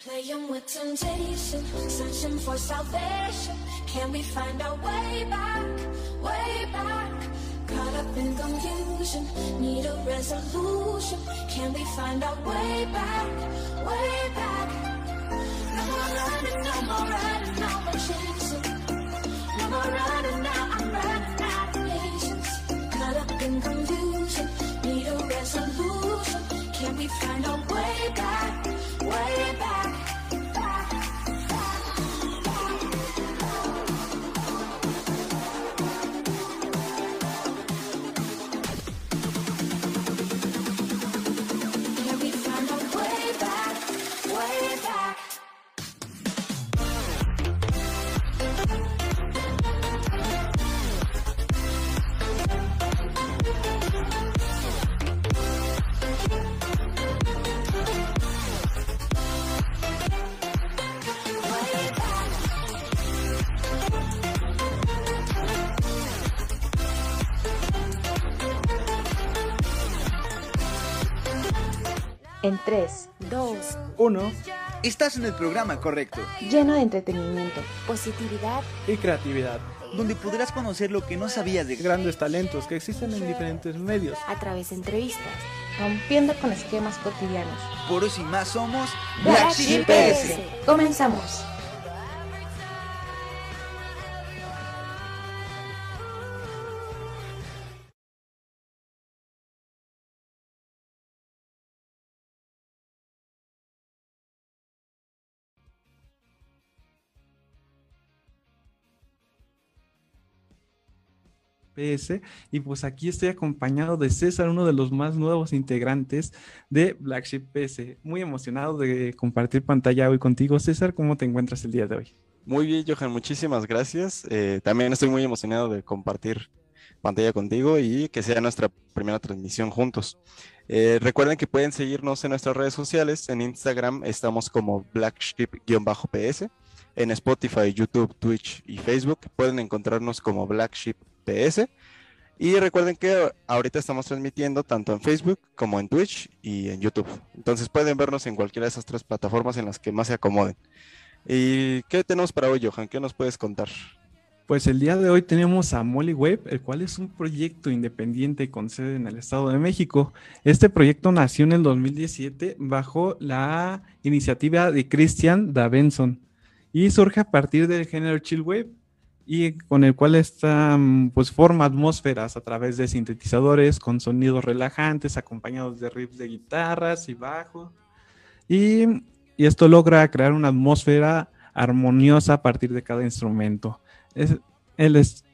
Playing with temptation, searching for salvation. Can we find our way back, way back? Caught up in confusion, need a resolution. Can we find our way back, way back? No more running, no more running, no more chasing. No more running now, I'm running out of patience. Caught up in confusion, need a resolution. Can we find our way back, way back? 1. Estás en el programa correcto. Lleno de entretenimiento, positividad y creatividad. Donde podrás conocer lo que no sabías de grandes talentos que existen en diferentes medios. A través de entrevistas. Rompiendo con esquemas cotidianos. Por eso y más somos Black, Black Comenzamos. PS. Y pues aquí estoy acompañado de César, uno de los más nuevos integrantes de Black Sheep PS. Muy emocionado de compartir pantalla hoy contigo. César, ¿cómo te encuentras el día de hoy? Muy bien, Johan, muchísimas gracias. Eh, también estoy muy emocionado de compartir pantalla contigo y que sea nuestra primera transmisión juntos. Eh, recuerden que pueden seguirnos en nuestras redes sociales. En Instagram estamos como blackship-ps. En Spotify, YouTube, Twitch y Facebook pueden encontrarnos como Black Sheep Y recuerden que ahorita estamos transmitiendo tanto en Facebook como en Twitch y en YouTube. Entonces pueden vernos en cualquiera de esas tres plataformas en las que más se acomoden. ¿Y qué tenemos para hoy, Johan? ¿Qué nos puedes contar? Pues el día de hoy tenemos a Molly Web, el cual es un proyecto independiente con sede en el Estado de México. Este proyecto nació en el 2017 bajo la iniciativa de Christian Davenson y surge a partir del género chill wave y con el cual está, mm, pues forma atmósferas a través de sintetizadores con sonidos relajantes acompañados de riffs de guitarras y bajo. Y, y esto logra crear una atmósfera armoniosa a partir de cada instrumento. Es, él es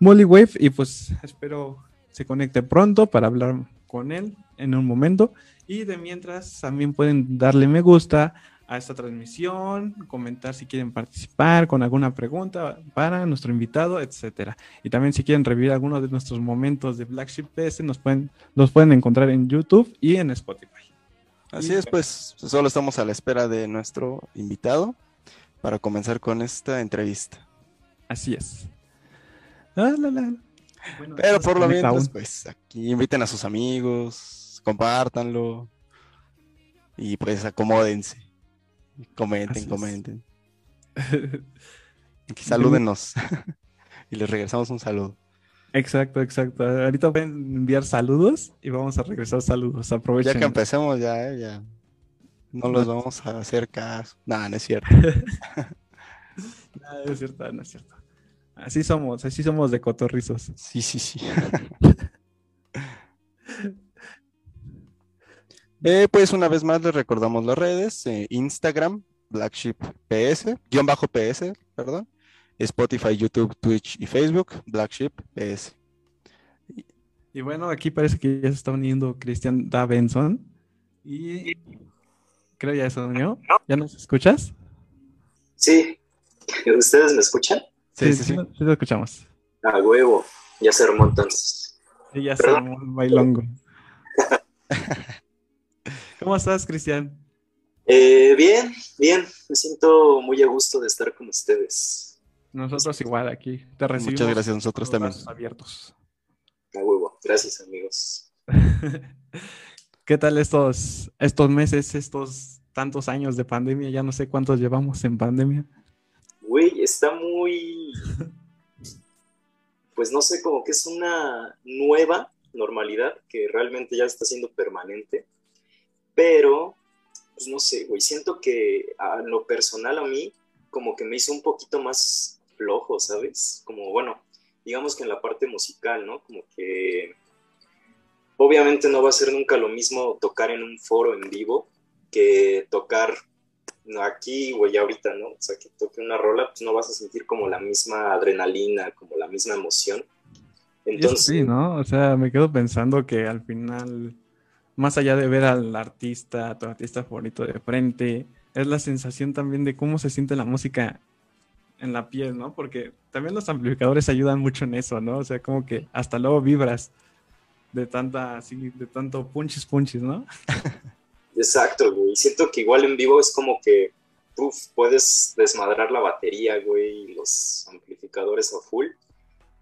Molly Wave y pues espero se conecte pronto para hablar con él en un momento. Y de mientras también pueden darle me gusta a esta transmisión, comentar si quieren participar con alguna pregunta para nuestro invitado, etcétera. Y también si quieren revivir algunos de nuestros momentos de Black Sheep PS, nos pueden, los pueden encontrar en YouTube y en Spotify. Así es, pues solo estamos a la espera de nuestro invitado para comenzar con esta entrevista. Así es. Ah, la, la. Bueno, Pero por lo menos, aún. pues aquí inviten a sus amigos, compártanlo y pues acomódense. Comenten, comenten. Aquí salúdenos y les regresamos un saludo. Exacto, exacto. Ahorita pueden enviar saludos y vamos a regresar saludos. Ya Aprovechen. que empecemos, ya, eh, ya. No los vamos a hacer caso. Nada, no es cierto. No, es cierto, no es cierto. Así somos, así somos de cotorrizos. Sí, sí, sí. Eh, pues una vez más les recordamos las redes, eh, Instagram, Black Sheep PS, guion bajo PS, perdón, Spotify, YouTube, Twitch y Facebook, Black Sheep PS. Y bueno, aquí parece que ya se está uniendo Cristian Davenson. Y creo ya se unió. ¿Ya nos escuchas? Sí, ¿ustedes me escuchan? Sí, sí, sí. sí lo escuchamos. A huevo, ya se armó entonces. Sí, ya se armó el bailongo. ¿Cómo estás, Cristian? Eh, bien, bien, me siento muy a gusto de estar con ustedes. Nosotros igual aquí. Te recibimos. Muchas gracias, nosotros también. abiertos. A huevo, gracias amigos. ¿Qué tal estos, estos meses, estos tantos años de pandemia, ya no sé cuántos llevamos en pandemia. Güey, está muy... Pues no sé, como que es una nueva normalidad que realmente ya está siendo permanente, pero, pues no sé, güey, siento que a lo personal a mí como que me hizo un poquito más flojo, ¿sabes? Como, bueno, digamos que en la parte musical, ¿no? Como que obviamente no va a ser nunca lo mismo tocar en un foro en vivo que tocar aquí o ya ahorita, ¿no? O sea, que toque una rola, pues no vas a sentir como la misma adrenalina, como la misma emoción. Entonces, sí, ¿no? O sea, me quedo pensando que al final, más allá de ver al artista, tu artista favorito de frente, es la sensación también de cómo se siente la música en la piel, ¿no? Porque también los amplificadores ayudan mucho en eso, ¿no? O sea, como que hasta luego vibras de tanta, así, de tanto punches punches, ¿no? Exacto, güey. Siento que igual en vivo es como que, puedes desmadrar la batería, güey, y los amplificadores a full.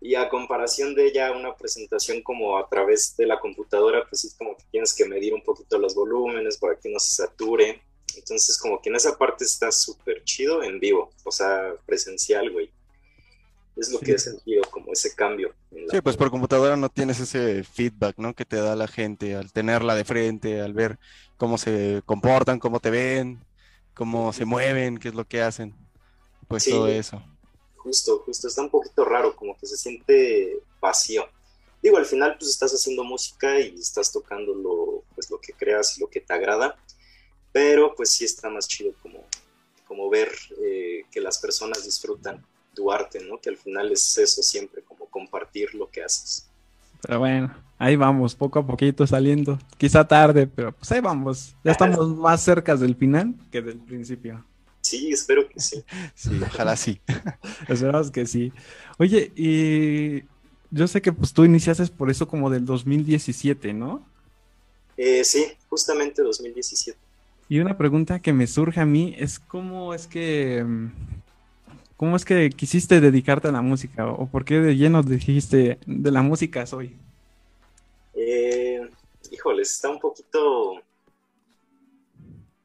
Y a comparación de ya una presentación como a través de la computadora, pues es como que tienes que medir un poquito los volúmenes para que no se sature. Entonces, como que en esa parte está súper chido en vivo, o sea, presencial, güey. Es lo que he sentido, como ese cambio. Sí, pues por computadora no tienes ese feedback, ¿no? Que te da la gente al tenerla de frente, al ver cómo se comportan, cómo te ven, cómo se mueven, qué es lo que hacen. Pues todo eso. Justo, justo, está un poquito raro, como que se siente vacío. Digo, al final pues estás haciendo música y estás tocando lo, pues, lo que creas y lo que te agrada, pero pues sí está más chido como, como ver eh, que las personas disfrutan tu arte, ¿no? Que al final es eso siempre, como compartir lo que haces. Pero bueno, ahí vamos, poco a poquito saliendo. Quizá tarde, pero pues ahí vamos. Ya estamos más cerca del final que del principio. Sí, espero que sí. Sí, ojalá sí. Esperamos que sí. Oye, y yo sé que pues tú iniciaste por eso como del 2017, ¿no? Eh, sí, justamente 2017. Y una pregunta que me surge a mí es cómo es que mm, cómo es que quisiste dedicarte a la música o por qué de lleno dijiste de la música soy. Eh, híjoles, está un poquito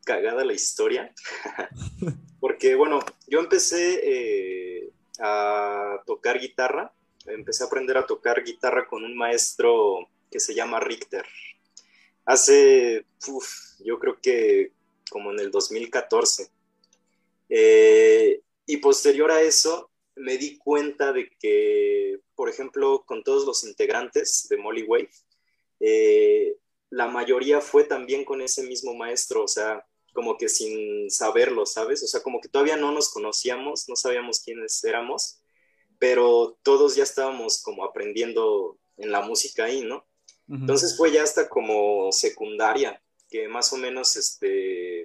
cagada la historia, porque bueno, yo empecé eh, a tocar guitarra, empecé a aprender a tocar guitarra con un maestro que se llama Richter. Hace, yo creo que como en el 2014. Eh, y posterior a eso, me di cuenta de que, por ejemplo, con todos los integrantes de Molly Wave, eh, la mayoría fue también con ese mismo maestro, o sea, como que sin saberlo, ¿sabes? O sea, como que todavía no nos conocíamos, no sabíamos quiénes éramos, pero todos ya estábamos como aprendiendo en la música ahí, ¿no? Entonces fue ya hasta como secundaria, que más o menos este,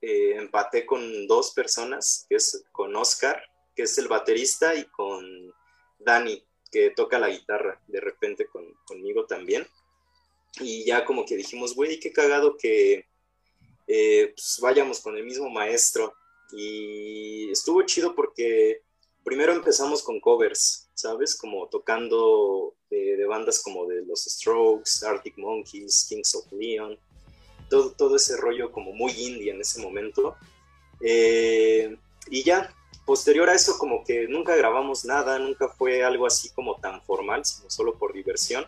eh, empaté con dos personas, que es con Oscar, que es el baterista, y con Dani, que toca la guitarra de repente conmigo también. Y ya como que dijimos, güey, qué cagado que eh, pues vayamos con el mismo maestro. Y estuvo chido porque primero empezamos con covers, ¿sabes? Como tocando de, bandas como de los Strokes, Arctic Monkeys, Kings of Leon, todo, todo ese rollo como muy indie en ese momento. Eh, y ya, posterior a eso como que nunca grabamos nada, nunca fue algo así como tan formal, sino solo por diversión.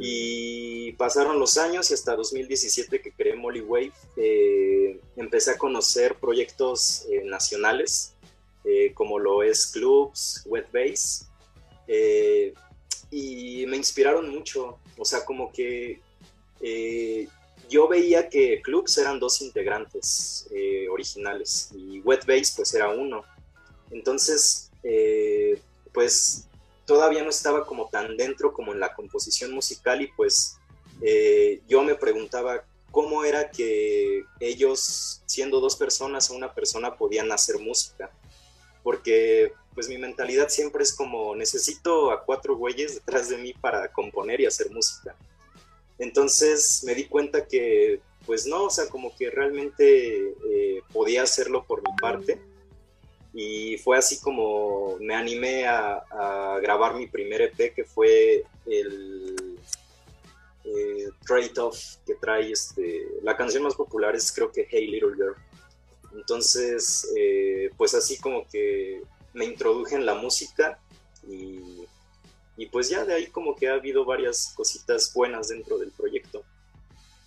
Y pasaron los años y hasta 2017 que creé Molly Wave, eh, empecé a conocer proyectos eh, nacionales, eh, como lo es Clubs, Wet Base, y me inspiraron mucho. O sea, como que yo veía que Clubs eran dos integrantes originales y Wet Base pues era uno. Entonces, pues todavía no estaba como tan dentro como en la composición musical y pues eh, yo me preguntaba cómo era que ellos, siendo dos personas o una persona, podían hacer música. Porque pues mi mentalidad siempre es como necesito a cuatro güeyes detrás de mí para componer y hacer música. Entonces me di cuenta que pues no, o sea, como que realmente eh, podía hacerlo por mi parte y fue así como me animé a, grabar mi primer EP que fue el, eh, trade-off que trae este, la canción más popular es creo que Hey Little Girl. Entonces, eh, pues así como que me introduje en la música y, y pues ya de ahí como que ha habido varias cositas buenas dentro del proyecto.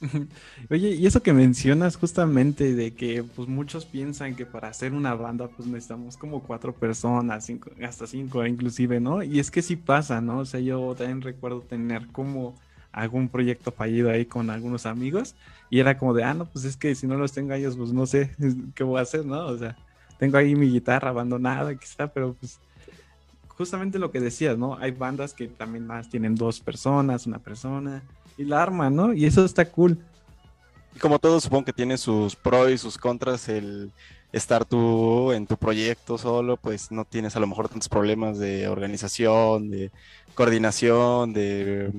Oye, y eso que mencionas justamente de que pues muchos piensan que para hacer una banda pues necesitamos como cuatro personas, hasta cinco inclusive, ¿no? Y es que sí pasa, ¿no? O sea, yo también recuerdo tener como algún proyecto fallido ahí con algunos amigos y era como de, ah, no, pues es que si no los tengo a ellos, pues no sé qué voy a hacer, ¿no? O sea, tengo ahí mi guitarra abandonada, quizá, pero pues justamente lo que decías, ¿no? Hay bandas que también más tienen dos personas, una persona y la arma, ¿no? Y eso está cool. Como todo, supongo que tiene sus pros y sus contras el estar tú en tu proyecto solo, pues no tienes a lo mejor tantos problemas de organización, de coordinación, de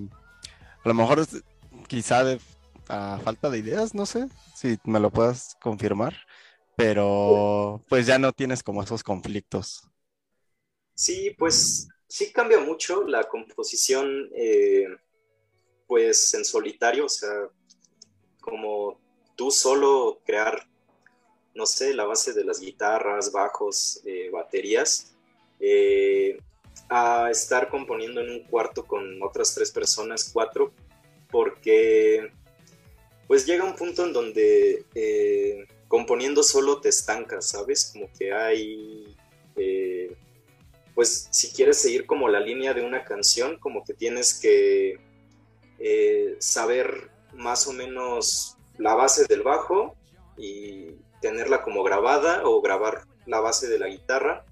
a lo mejor quizá de falta de ideas, no sé si me lo puedas confirmar, pero pues ya no tienes como esos conflictos. Sí, pues sí cambia mucho la composición, eh, pues en solitario, o sea, como tú solo crear, no sé, la base de las guitarras, bajos, eh, baterías, eh, a estar componiendo en un cuarto con otras tres personas, cuatro, porque pues llega un punto en donde eh, componiendo solo te estancas, ¿sabes? Como que hay, pues si quieres seguir como la línea de una canción, como que tienes que eh, saber más o menos la base del bajo y tenerla como grabada o grabar la base de la guitarra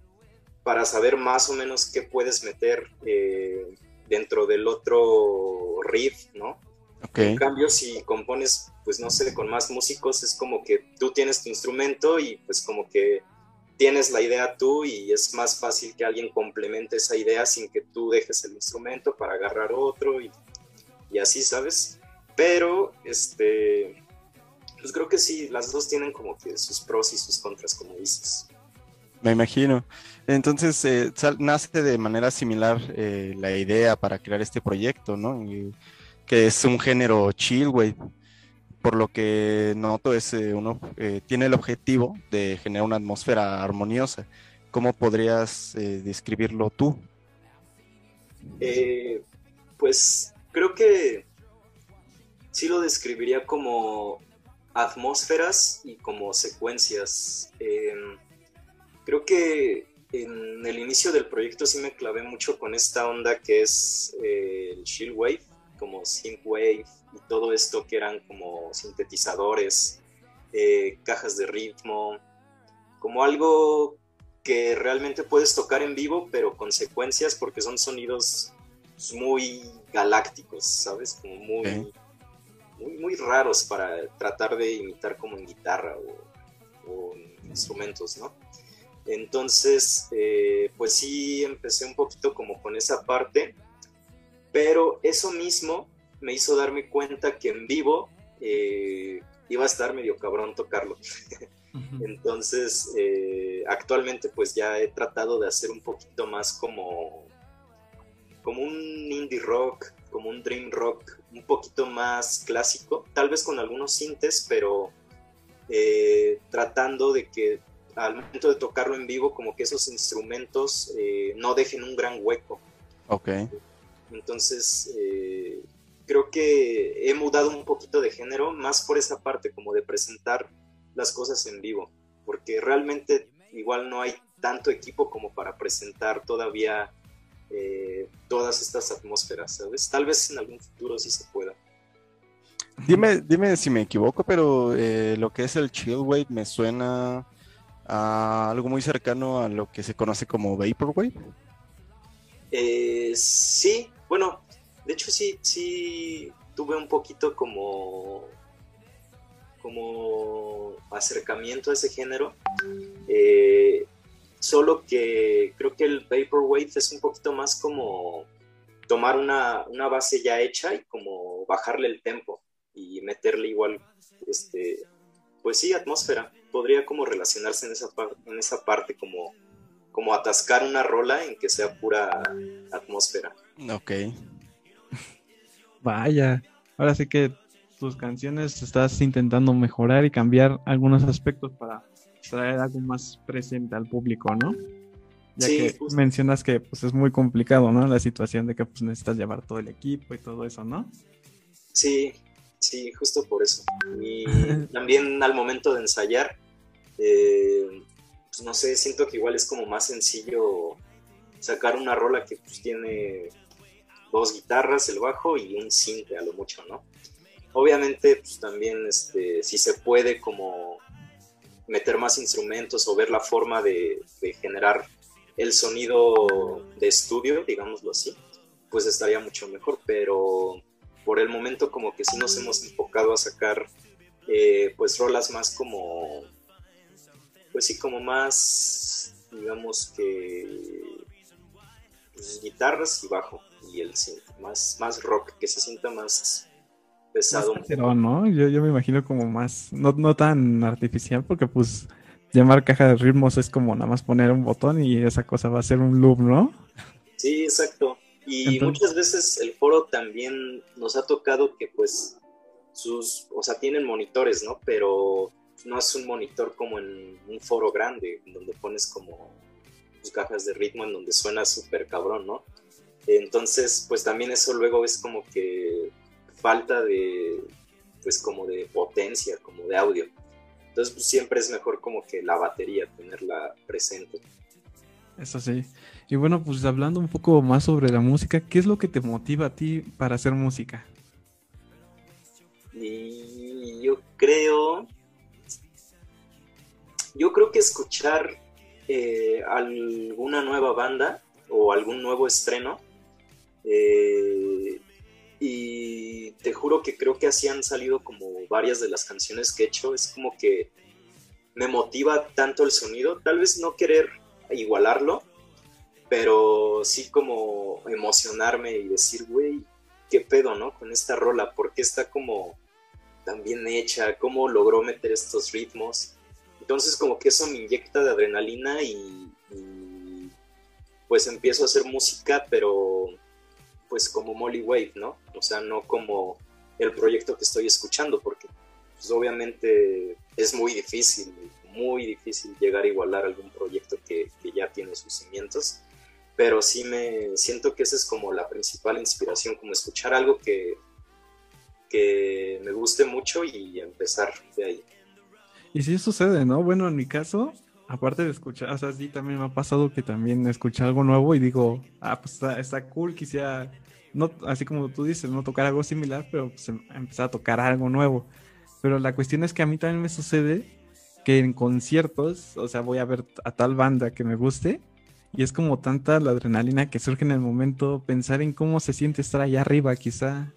para saber más o menos qué puedes meter dentro del otro riff, ¿no? En cambio, si compones, pues no sé, con más músicos, es como que tú tienes tu instrumento y pues como que tienes la idea tú y es más fácil que alguien complemente esa idea sin que tú dejes el instrumento para agarrar otro y, y así, ¿sabes? Pero, este, pues creo que sí, las dos tienen como que sus pros y sus contras, como dices. Me imagino. Entonces, eh, nace de manera similar eh, la idea para crear este proyecto, ¿no? Y que es un género chill, güey. Por lo que noto es eh, uno tiene el objetivo de generar una atmósfera armoniosa. ¿Cómo podrías describirlo tú? pues creo que sí lo describiría como atmósferas y como secuencias. Em, creo que en el inicio del proyecto sí me clavé mucho con esta onda que es el chill wave como synthwave y todo esto que eran como sintetizadores, eh, cajas de ritmo, como algo que realmente puedes tocar en vivo, pero con secuencias porque son sonidos muy galácticos, ¿sabes? Como muy, muy, raros para tratar de imitar como en guitarra o, instrumentos, ¿no? Entonces, eh, pues sí, empecé un poquito como con esa parte pero eso mismo me hizo darme cuenta que en vivo eh, iba a estar medio cabrón tocarlo. Entonces, eh, actualmente pues ya he tratado de hacer un poquito más como, como un indie rock, como un dream rock, un poquito más clásico, tal vez con algunos sintes, pero eh, tratando de que al momento de tocarlo en vivo, como que esos instrumentos no dejen un gran hueco. Ok. Entonces, eh, creo que he mudado un poquito de género, más por esa parte, como de presentar las cosas en vivo, porque realmente igual no hay tanto equipo como para presentar todavía eh, todas estas atmósferas, ¿sabes? Tal vez en algún futuro sí se pueda. Dime, dime si me equivoco, pero eh, lo que es el chill wave me suena a algo muy cercano a lo que se conoce como vaporwave. Eh, sí, bueno, de hecho sí, sí tuve un poquito como, como acercamiento a ese género. Eh, solo que creo que el Vaporwave es un poquito más como tomar una, base ya hecha y como bajarle el tempo y meterle igual, este, pues sí, atmósfera. Podría como relacionarse en esa, en esa parte, como, como atascar una rola en que sea pura atmósfera. Ok. Vaya. ahora sí que tus canciones estás intentando mejorar y cambiar algunos aspectos para traer algo más presente al público, ¿no? Ya Sí, que justo. mencionas que pues es muy complicado, ¿no? La situación de que pues necesitas llevar todo el equipo y todo eso, ¿no? Sí, sí, justo por eso. Y también al momento de ensayar, eh, pues no sé, siento que igual es como más sencillo sacar una rola que pues tiene dos guitarras, el bajo y un cinte a lo mucho, ¿no? Obviamente, pues también, este, si se puede como meter más instrumentos o ver la forma de, generar el sonido de estudio, digámoslo así, pues estaría mucho mejor, pero por el momento como que sí nos hemos enfocado a sacar eh, pues rolas más como pues sí como más digamos que pues, guitarras y bajo y el synth, más más rock que se sienta más pesado poco. no, yo, yo me imagino como más, no, no tan artificial, porque pues llamar caja de ritmos es como nada más poner un botón y esa cosa va a ser un loop, ¿no? Sí, exacto. Y Entonces- muchas veces el foro también nos ha tocado que pues sus, o sea, tienen monitores, ¿no? Pero no es un monitor como en un foro grande, donde pones como tus cajas de ritmo en donde suena súper cabrón, ¿no? Entonces, pues también eso luego es como que falta de, pues como de potencia, como de audio. Entonces, pues siempre es mejor como que la batería, tenerla presente. Eso sí. Y bueno, pues hablando un poco más sobre la música, ¿qué es lo que te motiva a ti para hacer música? Y yo creo, yo creo que escuchar eh, alguna nueva banda o algún nuevo estreno, eh, y te juro que creo que así han salido como varias de las canciones que he hecho, es como que me motiva tanto el sonido, tal vez no querer igualarlo, pero sí como emocionarme y decir, güey, qué pedo, ¿no? Con esta rola, porque está como tan bien hecha, cómo logró meter estos ritmos. Entonces como que eso me inyecta de adrenalina y, y, pues empiezo a hacer música, pero pues como Molly Wave, ¿no? O sea, no como el proyecto que estoy escuchando, porque pues, obviamente es muy difícil, muy difícil llegar a igualar algún proyecto que, que ya tiene sus cimientos pero sí me siento que esa es como la principal inspiración, como escuchar algo que, que me guste mucho y empezar de ahí. Y sí sucede, ¿no? Bueno, en mi caso, aparte de escuchar, o sea, sí también me ha pasado que también escuché algo nuevo y digo, ah, pues está, está cool, quisiera, no, así como tú dices, no tocar algo similar, pero pues em- empezar a tocar algo nuevo. Pero la cuestión es que a mí también me sucede que en conciertos, o sea, voy a ver a tal banda que me guste y es como tanta la adrenalina que surge en el momento, pensar en cómo se siente estar allá arriba, quizá,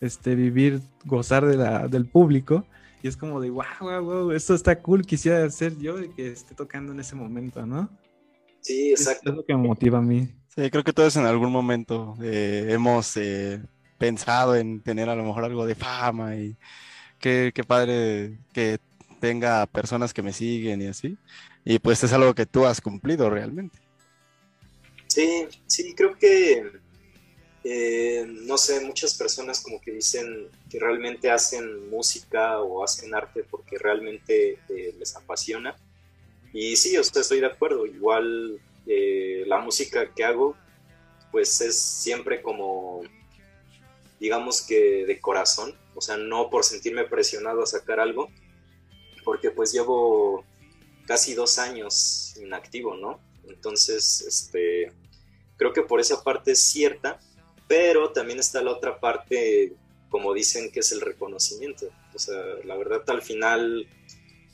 este, vivir, gozar del público. Y es como de, wow, wow, wow, esto está cool, quisiera ser yo el que esté tocando en ese momento, ¿no? Sí, exacto. es lo que me motiva a mí. Sí, creo que todos en algún momento eh, hemos eh, pensado en tener a lo mejor algo de fama y qué, qué padre que tenga personas que me siguen y así. Y pues es algo que tú has cumplido realmente. Sí, sí, creo que, eh, no sé, muchas personas como que dicen que realmente hacen música o hacen arte porque realmente eh, les apasiona. Y sí, o sea, estoy de acuerdo. Igual eh, la música que hago, pues es siempre como, digamos que de corazón, o sea, no por sentirme presionado a sacar algo, porque pues llevo casi dos años inactivo, ¿no? Entonces, este, creo que por esa parte es cierta, pero también está la otra parte, como dicen, que es el reconocimiento. O sea, la verdad al final,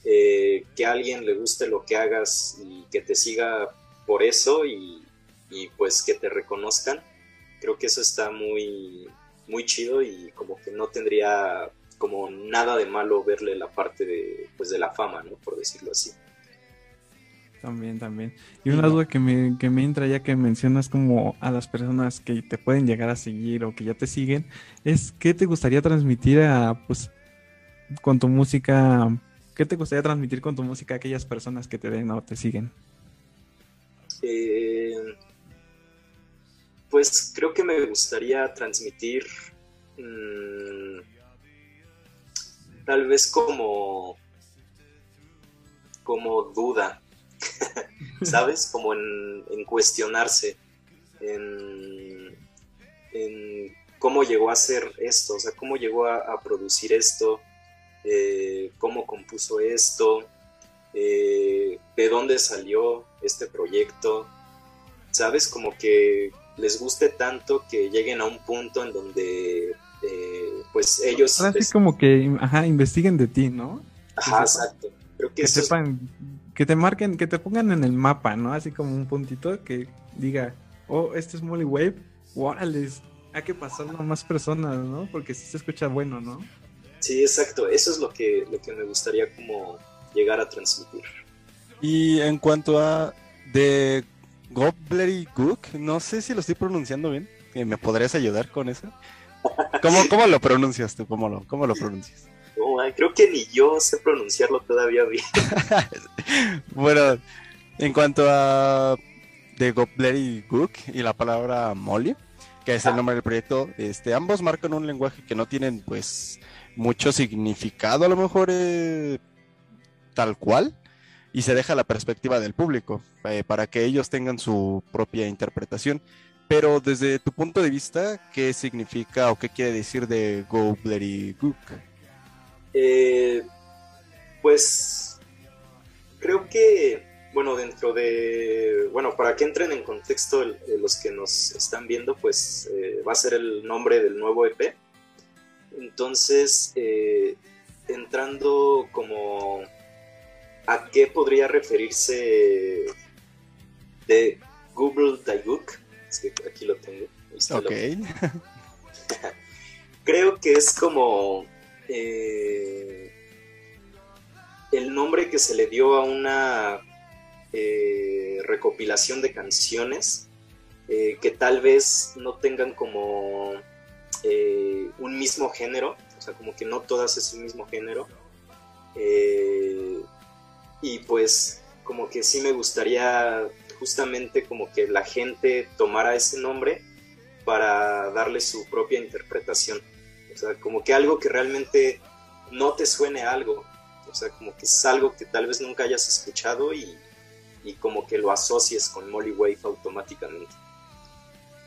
eh, que a alguien le guste lo que hagas y que te siga por eso y, y pues que te reconozcan, creo que eso está muy, muy chido y como que no tendría como nada de malo verle la parte de, pues de la fama, ¿no? Por decirlo así. También, también. Y una duda que me, que me entra ya que mencionas como a las personas que te pueden llegar a seguir o que ya te siguen, es qué te gustaría transmitir a, pues, con tu música, qué te gustaría transmitir con tu música a aquellas personas que te ven o te siguen. Eh, pues creo que me gustaría transmitir mm, tal vez como, como duda, ¿sabes? Como en, en cuestionarse, en, en, cómo llegó a hacer esto, o sea, cómo llegó a, a producir esto, eh, cómo compuso esto, eh, de dónde salió este proyecto, ¿sabes? Como que les guste tanto que lleguen a un punto en donde eh, pues ellos... Ahora sí como que, ajá, investiguen de ti, ¿no? Ajá, exacto. Creo que, que eso es- sepan, que te marquen, que te pongan en el mapa, ¿no? Así como un puntito que diga, oh, este es Molly Wave, órale, hay que pasarlo a más personas, ¿no? Porque si se escucha bueno, ¿no? Sí, exacto. Eso es lo que, lo que me gustaría como llegar a transmitir. Y en cuanto a The Gobbledygook, no sé si lo estoy pronunciando bien. eh, ¿Me podrías ayudar con eso? ¿Cómo, cómo lo pronuncias tú? ¿Cómo lo, cómo lo pronuncias? Creo que ni yo sé pronunciarlo todavía bien. Bueno, en cuanto a The Gobbledygook y la palabra Molly, que es el nombre del proyecto, este, ambos marcan un lenguaje que no tienen pues mucho significado a lo mejor eh, tal cual y se deja la perspectiva del público eh, para que ellos tengan su propia interpretación. Pero desde tu punto de vista, ¿qué significa o qué quiere decir de Gobbledygook? Eh, pues creo que, bueno, dentro de, bueno, para que entren en contexto el- eh, los que nos están viendo, pues eh, va a ser el nombre del nuevo EP. Entonces, eh, entrando como a qué podría referirse de Google Daiguk, es que aquí lo tengo. Ok, creo que es como eh, el nombre que se le dio a una eh, recopilación de canciones eh, que tal vez no tengan como un mismo género, o sea, como que no todas es el mismo género. Y pues como que sí me gustaría justamente como que la gente tomara ese nombre para darle su propia interpretación. O sea, como que algo que realmente no te suene a algo. O sea, como que es algo que tal vez nunca hayas escuchado y, y como que lo asocies con Molly Wave automáticamente.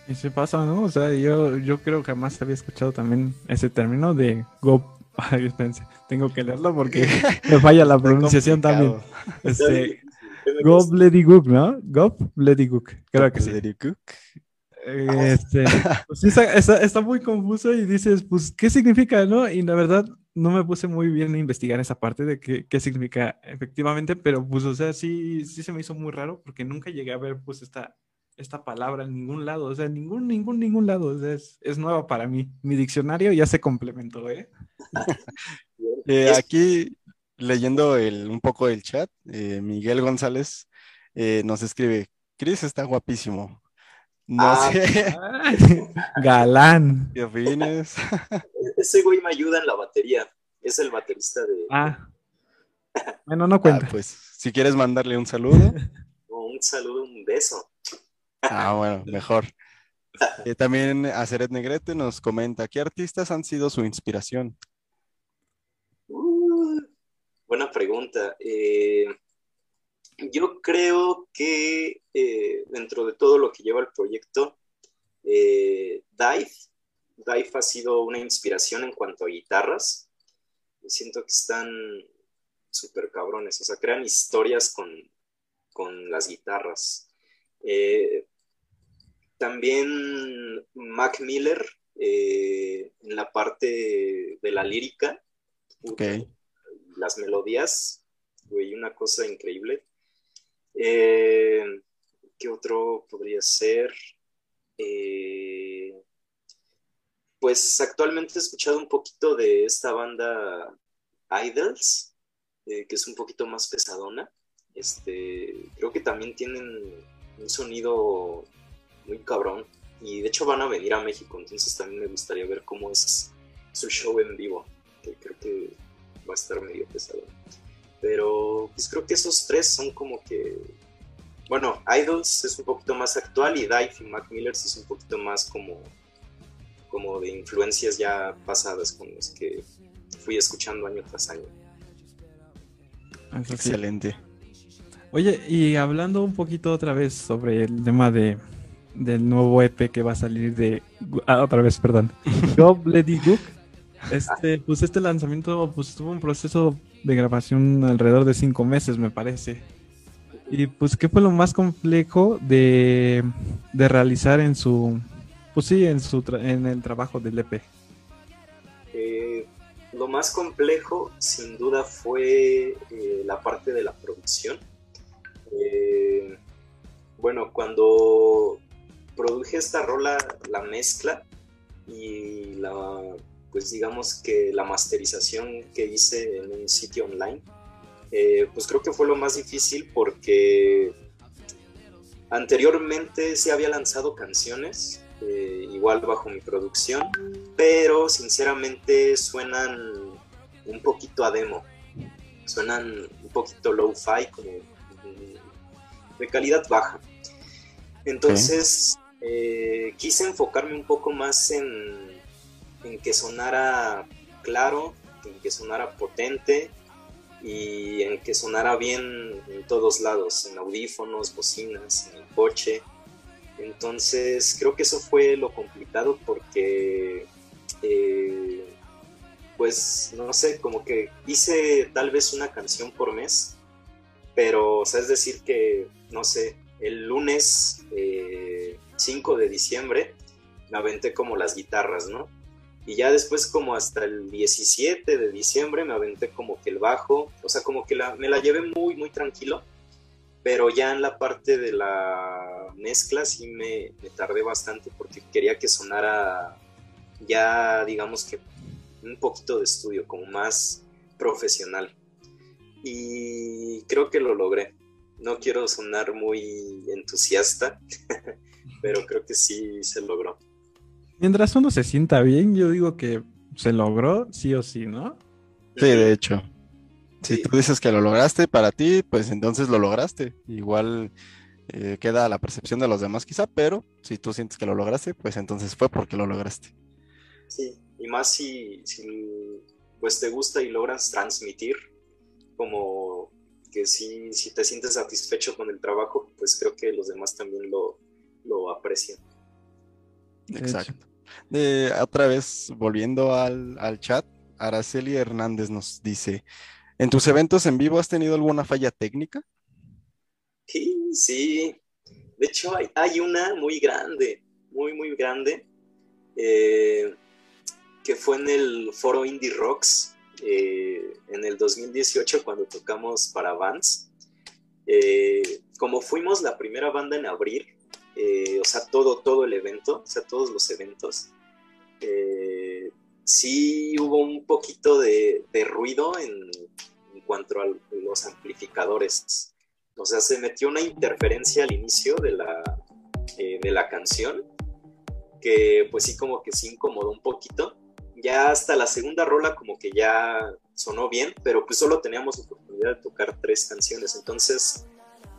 Y se pasa, ¿no? O sea, yo, yo creo que jamás había escuchado también ese término de go. Ay, espérense, tengo que leerlo porque me falla la pronunciación también. Este, Gobbledygook, ¿no? Gobbledygook, creo que sí. Eh, Este, pues está, muy confuso y dices, pues, ¿qué significa, no? Y la verdad, no me puse muy bien a investigar esa parte de qué, qué significa efectivamente, pero pues, o sea, sí, sí se me hizo muy raro porque nunca llegué a ver, pues, esta, esta palabra en ningún lado, o sea, en ningún, ningún, ningún lado, es, es nueva para mí. Mi diccionario ya se complementó, ¿eh? Eh, aquí leyendo el, un poco el chat, eh, Miguel González eh, nos escribe, Chris está guapísimo. No Ah, sé Galán. qué opines. Ese güey me ayuda en la batería. Es el baterista de... Ah. Bueno, no Ah, cuenta. pues si quieres mandarle un saludo, Un saludo, un beso. ah, bueno, mejor. Eh, también Aceret Negrete nos comenta, ¿qué artistas han sido su inspiración? Uh, buena pregunta. Eh, yo creo que eh, dentro de todo lo que lleva el proyecto, eh, Dive, Dive ha sido una inspiración en cuanto a guitarras. Siento que están súper cabrones, o sea, crean historias con, con las guitarras. Eh, también Mac Miller eh, en la parte de la lírica. Las melodías, güey, una cosa increíble. Eh, ¿Qué otro podría ser? Eh, pues actualmente he escuchado un poquito de esta banda Idols, eh, que es un poquito más pesadona. Este, creo que también tienen un sonido muy cabrón. Y de hecho van a venir a México, entonces también me gustaría ver cómo es su show en vivo, que creo que va a estar medio pesado. Pero pues creo que esos tres son como que... Bueno, Idols es un poquito más actual y Dive y Mac Miller es un poquito más como, como de influencias ya pasadas con los que fui escuchando año tras año. Sí. Excelente. Oye, y hablando un poquito otra vez sobre el tema de del nuevo EP que va a salir de ah, otra vez, perdón. Go Lady Gook. Este, pues este lanzamiento pues tuvo un proceso de grabación alrededor de cinco meses, me parece. Y pues, ¿qué fue lo más complejo de, de realizar en su, pues sí, en su tra- en el trabajo del EP? Eh, lo más complejo, sin duda, fue eh, la parte de la producción. Eh, bueno, cuando produje esta rola, la mezcla y la, pues digamos que la masterización que hice en un sitio online, eh, pues creo que fue lo más difícil porque anteriormente se había lanzado canciones, eh, igual bajo mi producción, pero sinceramente suenan un poquito a demo, suenan un poquito low-fi, como mm, de calidad baja. Entonces eh, quise enfocarme un poco más en, en que sonara claro, en que sonara potente y en que sonara bien en todos lados, en audífonos, bocinas, en el coche. Entonces creo que eso fue lo complicado porque, eh, pues, no sé, como que hice tal vez una canción por mes, pero, o sea, es decir que, no sé, el lunes eh, 5 de diciembre me aventé como las guitarras, ¿no? Y ya después como hasta el 17 de diciembre me aventé como que el bajo, o sea, como que me la llevé muy, muy tranquilo, pero ya en la parte de la mezcla sí me, me tardé bastante porque quería que sonara ya, digamos que un poquito de estudio, como más profesional. Y creo que lo logré. No quiero sonar muy entusiasta, pero creo que sí se logró. Mientras uno se sienta bien, yo digo que se logró, sí o sí, ¿no? Sí, de hecho. Si tú dices que lo lograste para ti, pues entonces lo lograste. Igual eh, queda a la percepción de los demás quizá, pero si tú sientes que lo lograste, pues entonces fue porque lo lograste. Sí, y más si, si pues te gusta y logras transmitir como que si, si te sientes satisfecho con el trabajo, pues creo que los demás también lo, lo aprecian. Exacto. Eh, otra vez, volviendo al, al chat, Araceli Hernández nos dice, ¿en tus eventos en vivo has tenido alguna falla técnica? Sí, sí. De hecho, hay, hay una muy grande, muy, muy grande, eh, que fue en el foro Indie Rocks eh, en el 2018 cuando tocamos para Vans. Eh, como fuimos la primera banda en abrir, eh, o sea, todo, todo el evento, o sea, todos los eventos, eh, sí hubo un poquito de, de ruido en, en cuanto a los amplificadores. O sea, se metió una interferencia al inicio de la, eh, de la canción que pues sí como que sí incomodó un poquito. Ya hasta la segunda rola como que ya sonó bien, pero pues solo teníamos oportunidad de tocar tres canciones. Entonces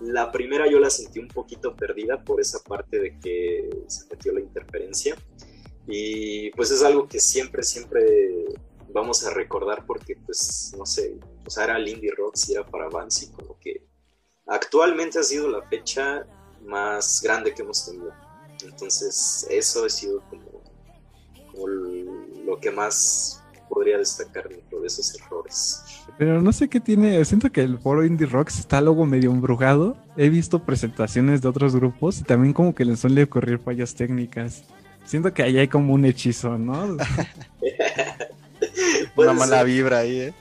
la primera yo la sentí un poquito perdida por esa parte de que se metió la interferencia. Y pues es algo que siempre, siempre vamos a recordar porque pues no sé, o sea, era el indie rock, si era para Vans y como que actualmente ha sido la fecha más grande que hemos tenido. Entonces, eso ha sido como lo que más podría destacar dentro de esos errores. Pero no sé qué tiene, siento que el foro Indie Rocks está luego medio embrujado. He visto presentaciones de otros grupos y también como que les suele ocurrir fallas técnicas. Siento que ahí hay como un hechizo, ¿no? Una mala ser. vibra ahí, ¿eh?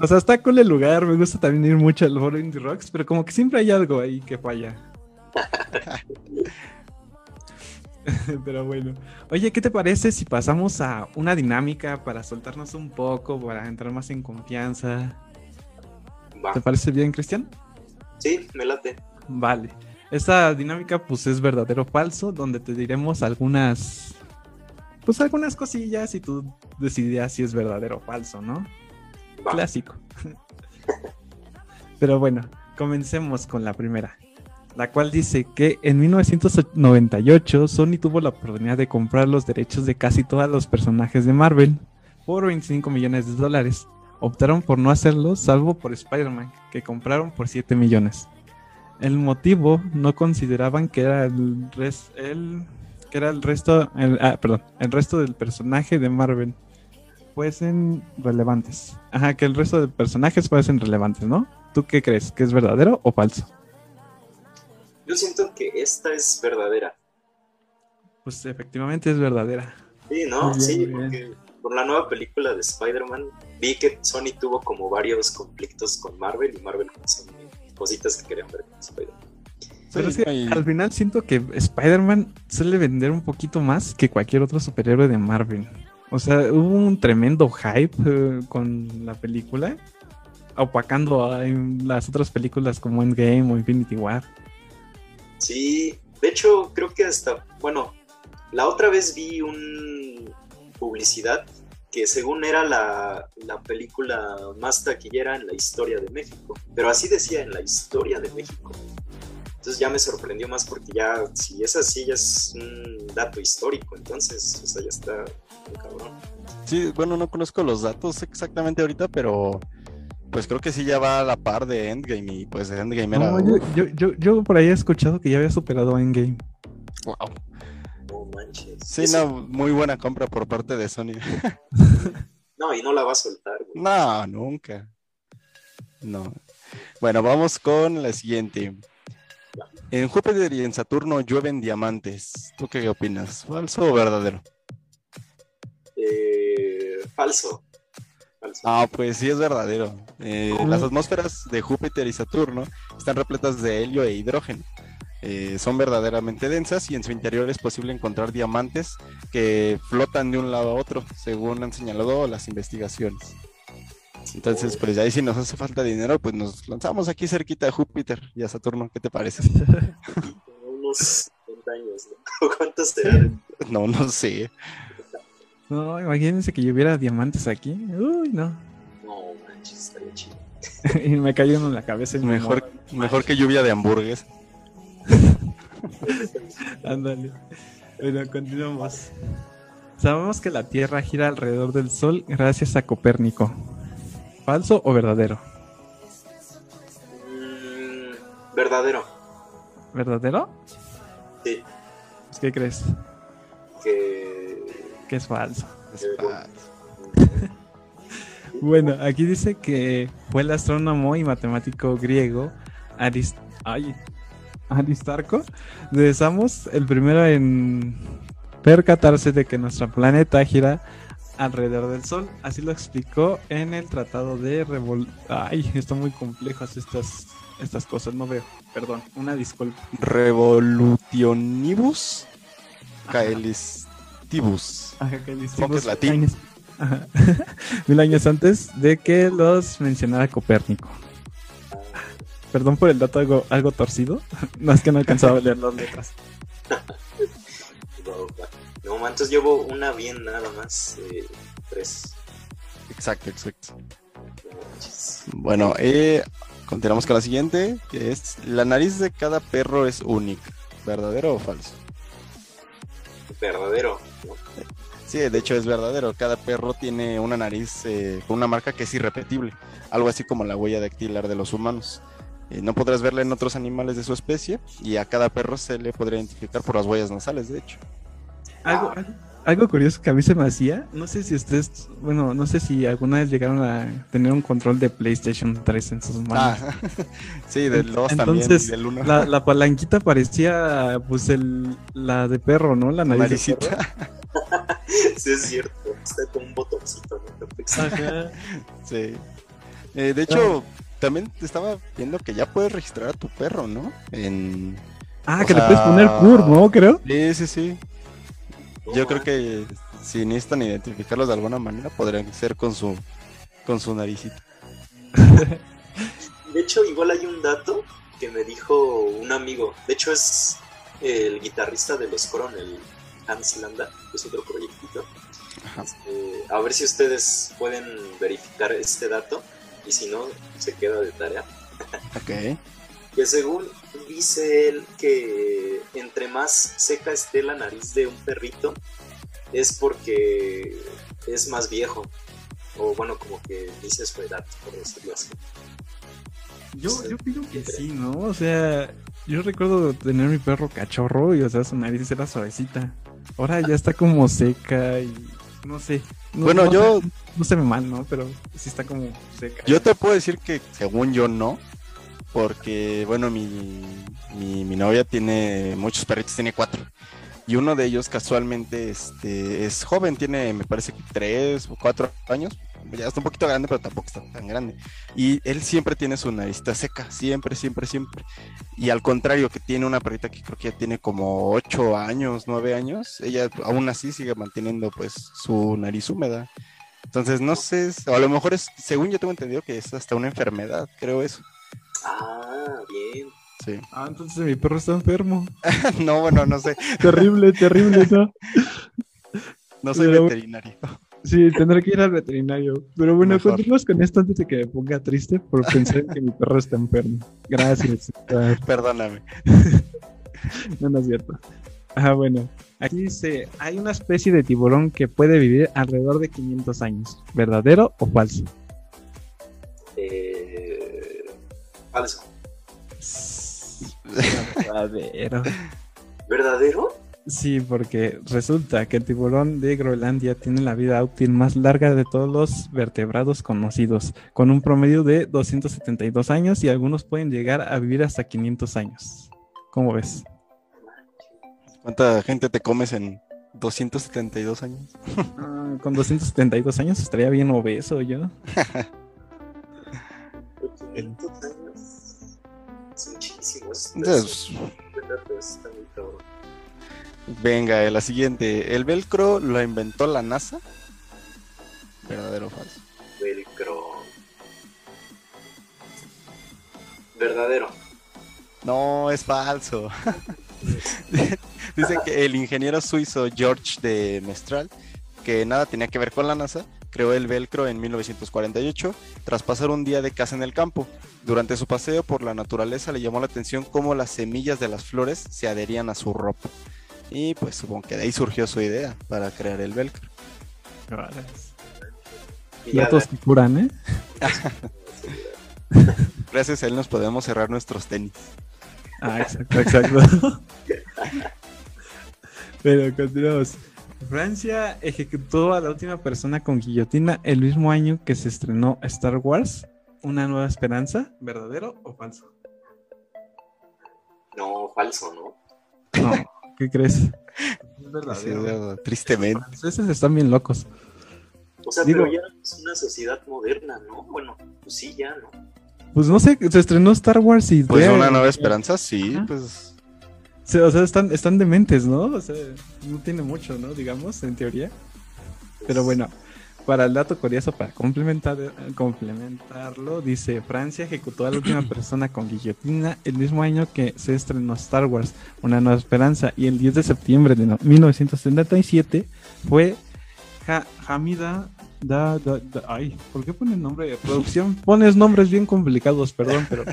O sea, está con el lugar, me gusta también ir mucho al foro Indie Rocks, pero como que siempre hay algo ahí que falla. pero bueno. Oye, ¿qué te parece si pasamos a una dinámica para soltarnos un poco, para entrar más en confianza? Va. ¿Te parece bien, Cristian? Sí, me late. Vale. Esta dinámica pues es verdadero o falso, donde te diremos algunas pues algunas cosillas y tú decidirás si es verdadero o falso, ¿no? Va. Clásico. Pero bueno, comencemos con la primera, la cual dice que en 1998 Sony tuvo la oportunidad de comprar los derechos de casi todos los personajes de Marvel por 25 millones de dólares. Optaron por no hacerlo, salvo por Spider-Man, que compraron por 7 millones. El motivo no consideraban que era el, que era el resto, el- ah, perdón, el resto del personaje de Marvel fuesen relevantes. Ajá, que el resto de personajes fuesen relevantes, ¿no? ¿Tú qué crees? ¿Que es verdadero o falso? Yo siento que esta es verdadera. Pues efectivamente es verdadera. Sí, ¿no? Bien, sí, porque por la nueva película de Spider-Man vi que Sony tuvo como varios conflictos con Marvel y Marvel con Sony. Cositas que querían ver con Spider-Man. Pero es que al final siento que Spider-Man suele vender un poquito más que cualquier otro superhéroe de Marvel. O sea, hubo un tremendo hype eh, con la película, opacando a en las otras películas como Endgame o Infinity War. Sí, de hecho creo que hasta, bueno, la otra vez vi un publicidad que según era la, la película más taquillera en la historia de México, pero así decía en la historia de México. Entonces ya me sorprendió más porque ya, si es así, ya es un dato histórico, entonces, o sea, ya está muy cabrón. Sí, bueno, no conozco los datos exactamente ahorita, pero pues creo que sí ya va a la par de Endgame y pues Endgame era... No, yo, yo, yo, yo por ahí he escuchado que ya había superado a Endgame. Wow. No manches. Sí, Eso- no, muy buena compra por parte de Sony. no, y no la va a soltar, güey. No, nunca. No. Bueno, vamos con la siguiente. En Júpiter y en Saturno llueven diamantes. ¿Tú qué opinas? ¿Falso o verdadero? Eh, falso. Ah, pues sí es verdadero. Eh, las atmósferas de Júpiter y Saturno están repletas de helio e hidrógeno. Eh, son verdaderamente densas y en su interior es posible encontrar diamantes que flotan de un lado a otro, según han señalado las investigaciones. Entonces, pues ahí si nos hace falta dinero, pues nos lanzamos aquí cerquita de Júpiter y a Saturno. ¿Qué te parece? Unos 50 años, ¿no? ¿Cuántos serán? No, no sé. No, imagínense que lloviera diamantes aquí. Uy, no. No, manches, estaría chido. y me cayó uno en la cabeza y me Mejor, mejor que lluvia de hamburgues. Ándale. Bueno, continuamos. Sabemos que la Tierra gira alrededor del Sol gracias a Copérnico. ¿Falso o verdadero? Mm, verdadero. ¿Verdadero? Sí, ¿Qué crees? Que. Es falso. Es fa- Bueno, aquí dice que fue el astrónomo y matemático griego Aris- ay, Aristarco de Samos el primero en percatarse de que nuestro planeta gira alrededor del Sol. Así lo explicó en el Tratado de Revol... Ay, están muy complejas estas, estas cosas, no veo. Perdón, una disculpa. Revolutionibus Ajá, que años- Ajá. Mil años antes de que los mencionara Copérnico. Perdón por el dato algo, algo torcido. No es que no alcanzaba a leer las letras. No, no, entonces llevo una bien nada más. eh, tres. Exacto, exacto. Bueno, eh, continuamos con la siguiente, que es la nariz de cada perro es única. ¿Verdadero o falso? Verdadero. ¿no? Sí, de hecho es verdadero. Cada perro tiene una nariz eh, con una marca que es irrepetible, algo así como la huella dactilar de los humanos. Eh, no podrás verla en otros animales de su especie y a cada perro se le podría identificar por las huellas nasales, de hecho. Algo, algo, algo curioso que a mí se me hacía. No sé si ustedes, bueno, no sé si alguna vez llegaron a tener un control de PlayStation 3 en sus manos. Ah, sí, del 2 también y Entonces, del 1. La, la palanquita parecía, pues, el, la de perro, ¿no? La nariz de perro. Sí, es cierto. Está con un botoncito, ¿no? Ajá. Sí. Eh, de hecho, también te estaba viendo que ya puedes registrar a tu perro, ¿no? En... Ah, O que le puedes poner Pur, ¿no? Creo. Sí, sí, sí. Yo creo que si necesitan identificarlos de alguna manera, podrían ser con su con su naricita. De hecho, igual hay un dato que me dijo un amigo. De hecho, es el guitarrista de los Coron, el Hans Landa, que es otro proyectito. Este, a ver si ustedes pueden verificar este dato y si no, se queda de tarea. Ok. Que según dice él que entre más seca esté la nariz de un perrito, es porque es más viejo. O bueno, como que dice su edad, por decirlo así. Yo, yo pienso que sí, ¿no? O sea, yo recuerdo tener mi perro cachorro y, o sea, su nariz era suavecita. Ahora ya está como seca y no sé. No- Bueno, no yo- sé- no se ve mal, ¿no? Pero sí está como seca. Yo te puedo decir que según yo no, porque bueno, mi, mi, mi novia tiene muchos perritos, tiene cuatro. Y uno de ellos casualmente este, es joven, tiene me parece que tres o cuatro años. Ya está un poquito grande, pero tampoco está tan grande. Y él siempre tiene su naricita seca, siempre, siempre, siempre. Y al contrario, que tiene una perrita que creo que ya tiene como ocho años, nueve años, ella aún así sigue manteniendo pues su nariz húmeda. Entonces, no sé, a lo mejor es, según yo tengo entendido que es hasta una enfermedad, creo eso. Ah, bien. Sí. Ah, entonces mi perro está enfermo. no, bueno, no sé, terrible, terrible, ¿no? no soy Pero- veterinario. Sí, tendré que ir al veterinario. Pero bueno, continuamos con esto antes de que me ponga triste por pensar en que mi perro está enfermo. Gracias. Perdóname. No, no es cierto. Ah, bueno. Aquí dice, hay una especie de tiburón que puede vivir alrededor de 500 años. ¿Verdadero o falso? Eh, falso. Verdadero. ¿Verdadero? Sí, porque resulta que el tiburón de Groenlandia tiene la vida útil más larga de todos los vertebrados conocidos, con un promedio de 272 años y algunos pueden llegar a vivir hasta 500 años. ¿Cómo ves? ¿Cuánta gente te comes en 272 años? Ah, con 272 años estaría bien obeso yo. 500 años. Es muchísimo. Es, Entonces, es- está muy cabrón. venga, la siguiente. ¿El velcro lo inventó la NASA? ¿Verdadero o falso? Velcro. Verdadero. No, es falso. Dice que el ingeniero suizo George de Mestral, que nada tenía que ver con la NASA, creó el velcro en 1948 tras pasar un día de caza en el campo. Durante su paseo por la naturaleza le llamó la atención cómo las semillas de las flores se adherían a su ropa. Y pues supongo que de ahí surgió su idea para crear el velcro. Y ya Datos que curan, ¿eh? Gracias a él nos podemos cerrar nuestros tenis. Ah, exacto, exacto. Pero continuamos. Francia ejecutó a la última persona con guillotina el mismo año que se estrenó Star Wars, Una Nueva Esperanza. ¿Verdadero o falso? No, falso, ¿no? No, ¿qué crees? Es verdadero. de verdad, tristemente. Los franceses están bien locos. O sea, Digo- pero ya es una sociedad moderna, ¿no? Bueno, pues sí, ya, ¿no? Pues no sé, se estrenó Star Wars y... Pues una nueva esperanza, sí, Ajá. pues O sea, están, están dementes, ¿no? O sea, no tiene mucho, ¿no? Digamos, en teoría. Pero bueno, para el dato curioso, para complementar, complementarlo, dice, Francia ejecutó a la última persona con guillotina el mismo año que se estrenó Star Wars, Una Nueva Esperanza, y el 10 de septiembre de no- 1977 fue Ja- Hamida... Da, da- da- ay, ¿por qué ponen nombre de producción? Pones nombres bien complicados, perdón, pero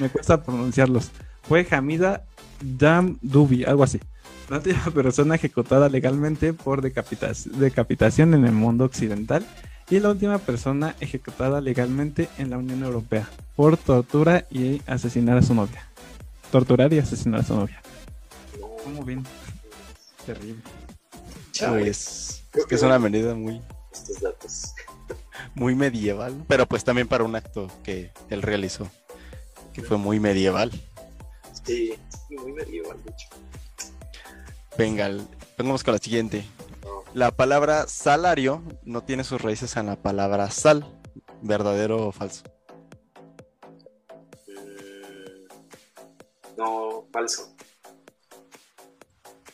me cuesta pronunciarlos. Fue Hamida Dam Dubi, algo así. La última persona ejecutada legalmente por decapitación en el mundo occidental y la última persona ejecutada legalmente en la Unión Europea por tortura y asesinar a su novia. Torturar y asesinar a su novia. No, ¿Cómo ven? Terrible. pues, es que es una medida muy, estos datos. muy medieval, pero pues también para un acto que él realizó, que fue muy medieval. Sí, muy medieval, de hecho. Venga, vamos con la siguiente. No, La palabra salario no tiene sus raíces en la palabra sal, verdadero o falso. mm, no, falso.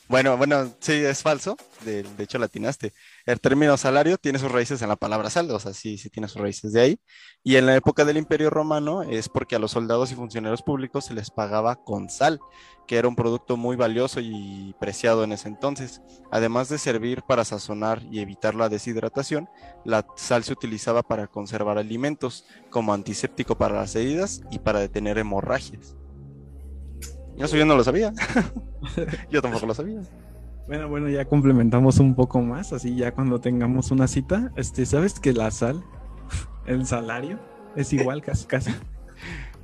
Bueno, bueno, sí, es falso. De, de hecho, latinaste. El término salario tiene sus raíces en la palabra sal, o sea, sí, sí tiene sus raíces de ahí. Y en la época del Imperio Romano es porque a los soldados y funcionarios públicos se les pagaba con sal, que era un producto muy valioso y preciado en ese entonces. Además de servir para sazonar y evitar la deshidratación, la sal se utilizaba para conservar alimentos, como antiséptico para las heridas y para detener hemorragias. Eso yo no lo sabía. yo tampoco lo sabía. Bueno, bueno, ya complementamos un poco más, así ya cuando tengamos una cita, este, ¿sabes que la sal, el salario, es igual casi casi?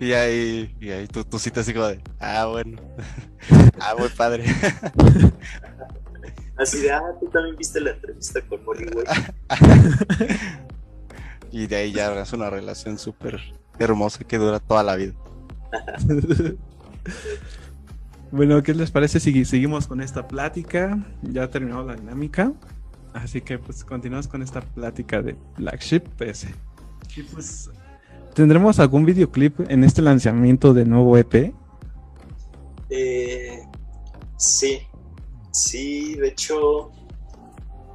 Y ahí, y ahí tu, tu cita así como de, ah, bueno. ah, muy padre. Así de, ah, tú también viste la entrevista con Molly, güey. y de ahí ya es una relación súper hermosa que dura toda la vida. Bueno, ¿qué les parece si seguimos con esta plática? Ya ha terminado la dinámica. Así que pues continuamos con esta plática de Flagship PS. Y pues, ¿tendremos algún videoclip en este lanzamiento de nuevo EP? Eh, sí, sí, de hecho,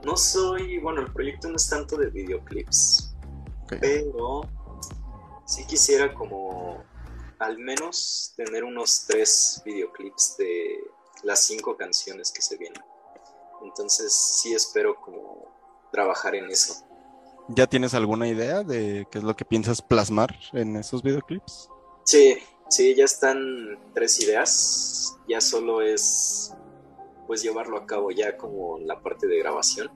no soy, bueno, el proyecto no es tanto de videoclips, pero sí quisiera como al menos tener unos tres videoclips de las cinco canciones que se vienen. Entonces sí espero como trabajar en eso. ¿Ya tienes alguna idea de qué es lo que piensas plasmar en esos videoclips? Sí, sí, ya están tres ideas. Ya solo es pues llevarlo a cabo ya como la parte de grabación.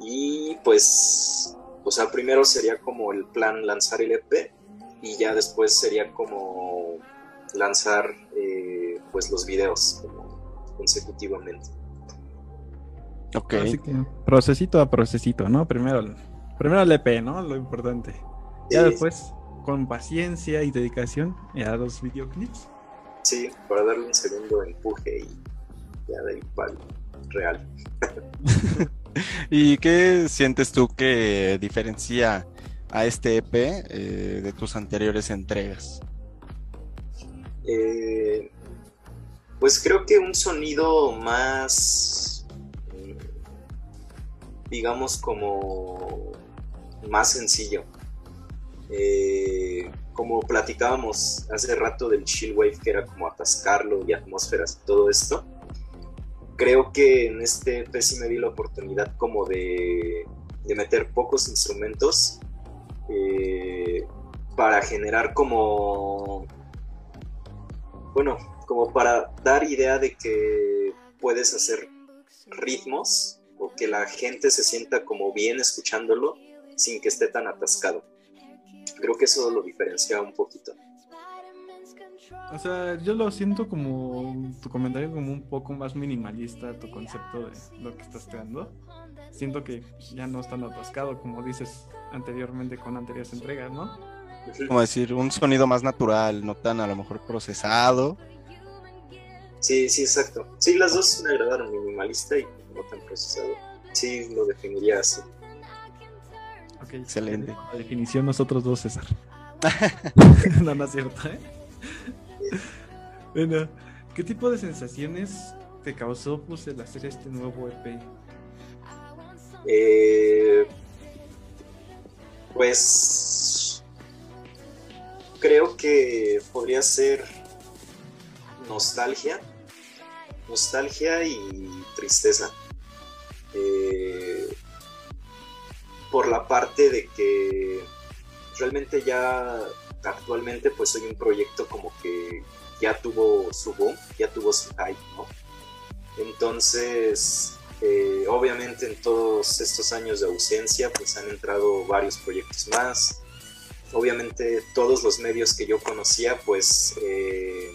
Y pues, o sea, primero sería como el plan lanzar el EP y ya después sería como lanzar eh, pues los videos como consecutivamente. Ok. Así que procesito a procesito, ¿no? Primero, el- primero el EP, ¿no? Lo importante. Ya Sí. después, con paciencia y dedicación, ya los videoclips. Sí, para darle un segundo empuje y ya de ahí para el real. ¿Y qué sientes tú que diferencia a este EP eh, de tus anteriores entregas? Eh, pues creo que un sonido más, mm, digamos, como más sencillo. Eh, como platicábamos hace rato del chill wave, que era como atascarlo y atmósferas y todo esto. Creo que en este EP sí me di la oportunidad como de meter pocos instrumentos eh, para generar como bueno, como para dar idea de que puedes hacer ritmos o que la gente se sienta como bien escuchándolo sin que esté tan atascado. Creo que eso lo diferencia un poquito. O sea, yo lo siento como tu comentario como un poco más minimalista, tu concepto de lo que estás creando. Siento que ya no es tan atascado como dices anteriormente con anteriores entregas, ¿no? Como decir, un sonido más natural, no tan a lo mejor procesado. Sí, sí, exacto. Sí, las dos me agradaron, minimalista y no tan procesado. Sí, lo definiría así. Ok, Excelente. La definición nosotros dos, César. no, no es cierto, ¿eh? Bueno, ¿qué tipo de sensaciones te causó pues, el hacer este nuevo EP? Eh, pues creo que podría ser nostalgia, nostalgia y tristeza. Eh, por la parte de que realmente ya actualmente pues soy un proyecto como que ya tuvo su boom, ya tuvo su hype, ¿no? Entonces, eh, obviamente en todos estos años de ausencia pues han entrado varios proyectos más. Obviamente todos los medios que yo conocía pues eh,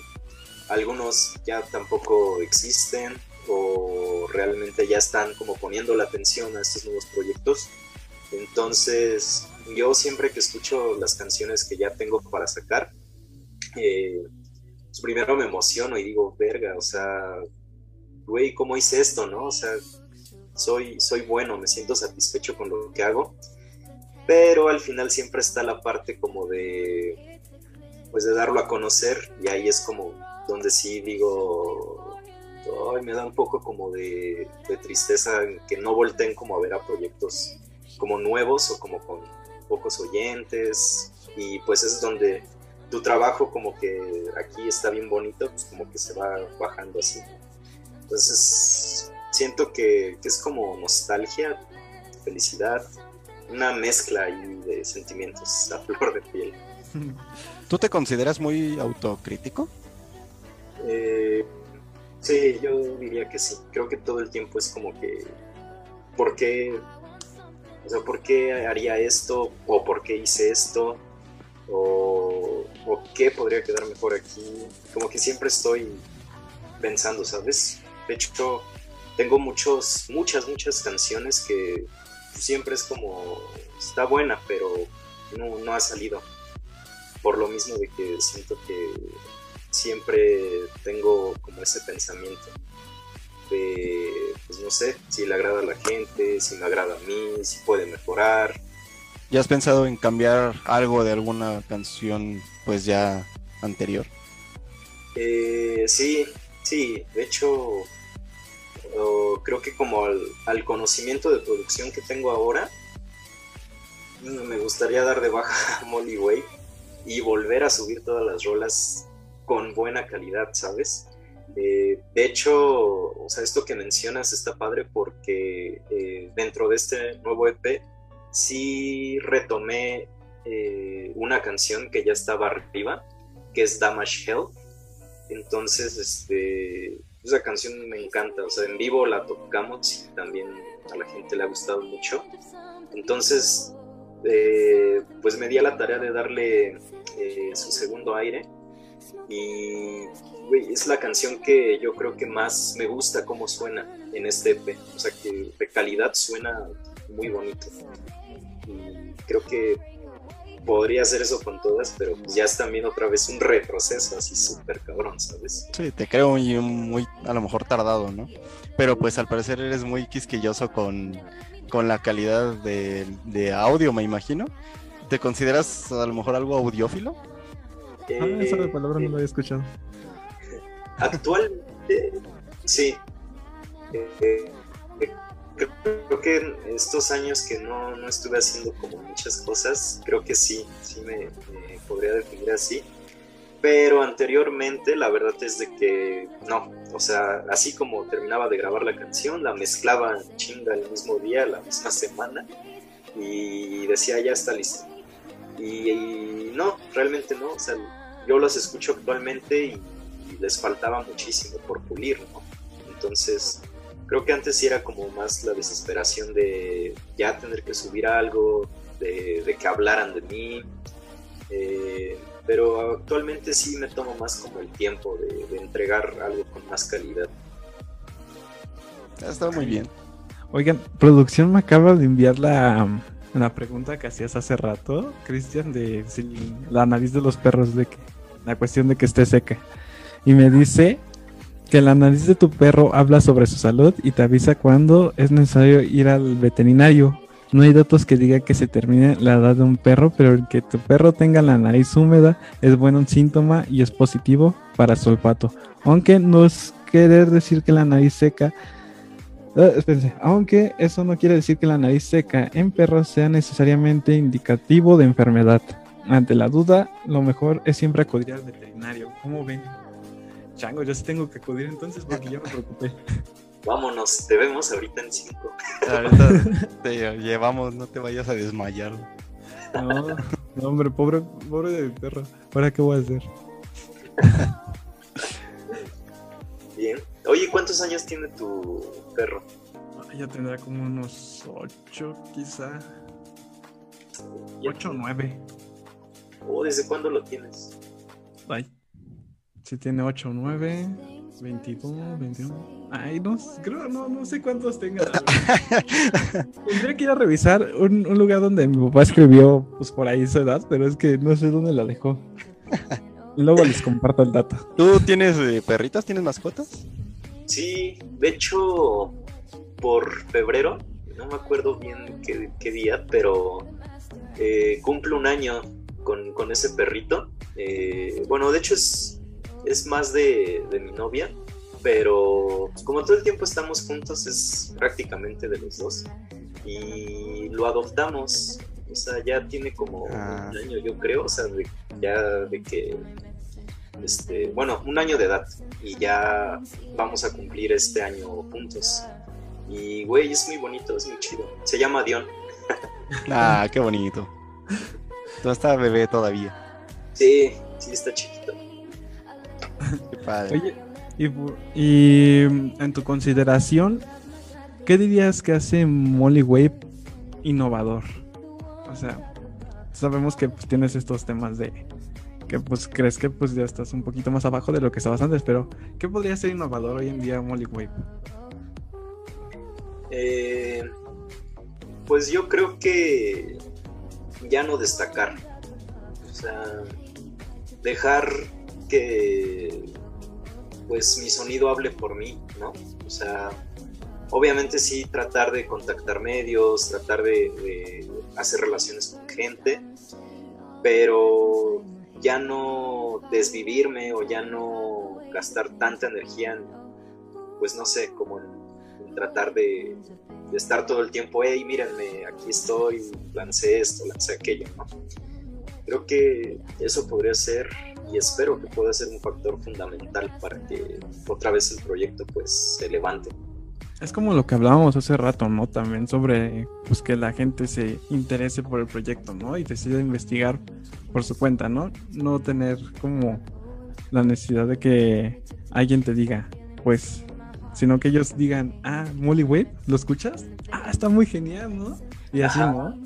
algunos ya tampoco existen o realmente ya están como poniendo la atención a estos nuevos proyectos. Entonces yo siempre que escucho las canciones que ya tengo para sacar, eh, pues primero me emociono y digo, verga, o sea, güey, ¿cómo hice esto, no? O sea, soy, soy bueno, me siento satisfecho con lo que hago, pero al final siempre está la parte como de, pues de darlo a conocer y ahí es como donde sí digo, ay, me da un poco como de, de tristeza que no volteen como a ver a proyectos como nuevos o como con pocos oyentes y pues es donde tu trabajo como que aquí está bien bonito, pues como que se va bajando así. Entonces siento que, que es como nostalgia, felicidad, una mezcla ahí de sentimientos a flor de piel. ¿Tú te consideras muy autocrítico? Eh, Sí, yo diría que sí. Creo que todo el tiempo es como que, ¿por qué? O sea, ¿por qué haría esto? ¿O por qué hice esto? ¿O, o qué podría quedar mejor aquí? Como que siempre estoy pensando, ¿sabes? De hecho, tengo muchos, muchas, muchas canciones que siempre es como, está buena, pero no, no ha salido. Por lo mismo de que siento que siempre tengo como ese pensamiento de, pues no sé, si le agrada a la gente, si me agrada a mí, si puede mejorar. ¿Ya has pensado en cambiar algo de alguna canción pues ya anterior? Eh, sí, sí, de hecho creo que como al, al, conocimiento de producción que tengo ahora, mm, me gustaría dar de baja a Molly Way y volver a subir todas las rolas con buena calidad, ¿sabes? Eh, de hecho, o sea, esto que mencionas está padre porque eh, dentro de este nuevo EP sí retomé eh, una canción que ya estaba arriba, que es Damage Hell. Entonces, este, esa canción me encanta, o sea, en vivo la tocamos y también a la gente le ha gustado mucho. Entonces, eh, pues me di a la tarea de darle eh, su segundo aire y es la canción que yo creo que más me gusta cómo suena en este EP, o sea que de calidad suena muy bonito. Y creo que podría hacer eso con todas, pero ya es también otra vez un retroceso así súper cabrón, ¿sabes? Sí, te creo muy, muy, a lo mejor tardado, ¿no? Pero pues al parecer eres muy quisquilloso con, con la calidad de, de audio, me imagino. ¿Te consideras a lo mejor algo audiófilo? Eh, ah, esa palabra no lo había escuchado. Actualmente, sí. Eh, creo que en estos años que no, no, estuve haciendo como muchas cosas, creo que sí, sí me, me, podría definir así. Pero anteriormente la verdad es de que no, o sea, así como terminaba de grabar la canción, la mezclaba chinga el mismo día, la misma semana, y decía ya está listo. Y, y no, realmente no, o sea, yo las escucho actualmente y, y les faltaba muchísimo por pulir, ¿no? Entonces, creo que antes sí era como más la desesperación de ya tener que subir algo, de, de que hablaran de mí. Eh, pero actualmente sí me tomo más como el tiempo de, de entregar algo con más calidad. Está muy bien. Oigan, producción me acaba de enviar la, la pregunta que hacías hace rato, Cristian, de si la nariz de los perros, de que, la cuestión de que esté seca. Y me dice que la nariz de tu perro habla sobre su salud y te avisa cuando es necesario ir al veterinario. No hay datos que digan que se termine la edad de un perro, pero el que tu perro tenga la nariz húmeda es buen síntoma y es positivo para su olfato. Aunque no es querer decir que la nariz seca Uh, espérense, aunque eso no quiere decir que la nariz seca en perros sea necesariamente indicativo de enfermedad. Ante la duda, lo mejor es siempre acudir al veterinario. ¿Cómo ven? Chango, yo sí tengo que acudir entonces porque ya me preocupé. Vámonos, te vemos ahorita en 5. Ahorita te llevamos, no te vayas a desmayar. No, no hombre, pobre, pobre de mi perro. ¿Ahora qué voy a hacer? Bien. Oye, ¿cuántos años tiene tu perro? Ya tendrá como unos 8 quizá. 8 o 9. ¿O desde cuándo lo tienes? Ay. Si tiene 8 o 9, 22, 21. Ay, no, creo, no, no sé cuántos tenga. Tendría que ir a revisar un, un, lugar donde mi papá escribió, pues por ahí su edad, pero es que no sé dónde la dejó. Luego les comparto el dato. ¿Tú tienes eh, perritas? ¿Tienes mascotas? Sí, de hecho, por febrero, no me acuerdo bien qué, qué día, pero eh, cumple un año con, con ese perrito. Eh, bueno, de hecho es, es más de, de, mi novia, pero como todo el tiempo estamos juntos, es prácticamente de los dos. Y lo adoptamos, o sea, ya tiene como ah. un año, yo creo, o sea, de, ya de que este, bueno, un año de edad y ya vamos a cumplir este año juntos. Y, güey, es muy bonito, es muy chido. Se llama Dion. ah, qué bonito. ¿Tú está bebé todavía? Sí, sí, está chiquito. Qué padre. Oye, Y, mm, en tu consideración, ¿qué dirías que hace Molly Wave innovador? O sea, sabemos que pues, tienes estos temas de que pues crees que pues ya estás un poquito más abajo de lo que estabas antes, pero ¿qué podría ser innovador hoy en día Molly Wave? Eh, pues yo creo que ya no destacar. O sea, dejar que pues mi sonido hable por mí, ¿no? O sea, obviamente sí tratar de contactar medios, tratar de, hacer relaciones con gente, pero ya no desvivirme o ya no gastar tanta energía en, pues no sé, como en tratar de, de estar todo el tiempo, hey, mírenme, aquí estoy, lancé esto, lancé aquello, ¿no? Creo que eso podría ser y espero que pueda ser un factor fundamental para que otra vez el proyecto pues se levante. Es como lo que hablábamos hace rato, ¿no? También sobre pues que la gente se interese por el proyecto, ¿no? Y decida investigar por su cuenta, ¿no? No tener como la necesidad de que alguien te diga, pues, sino que ellos digan, ah, Molly Wave, ¿lo escuchas? Ah, está muy genial, ¿no? Y así, Ajá. ¿no?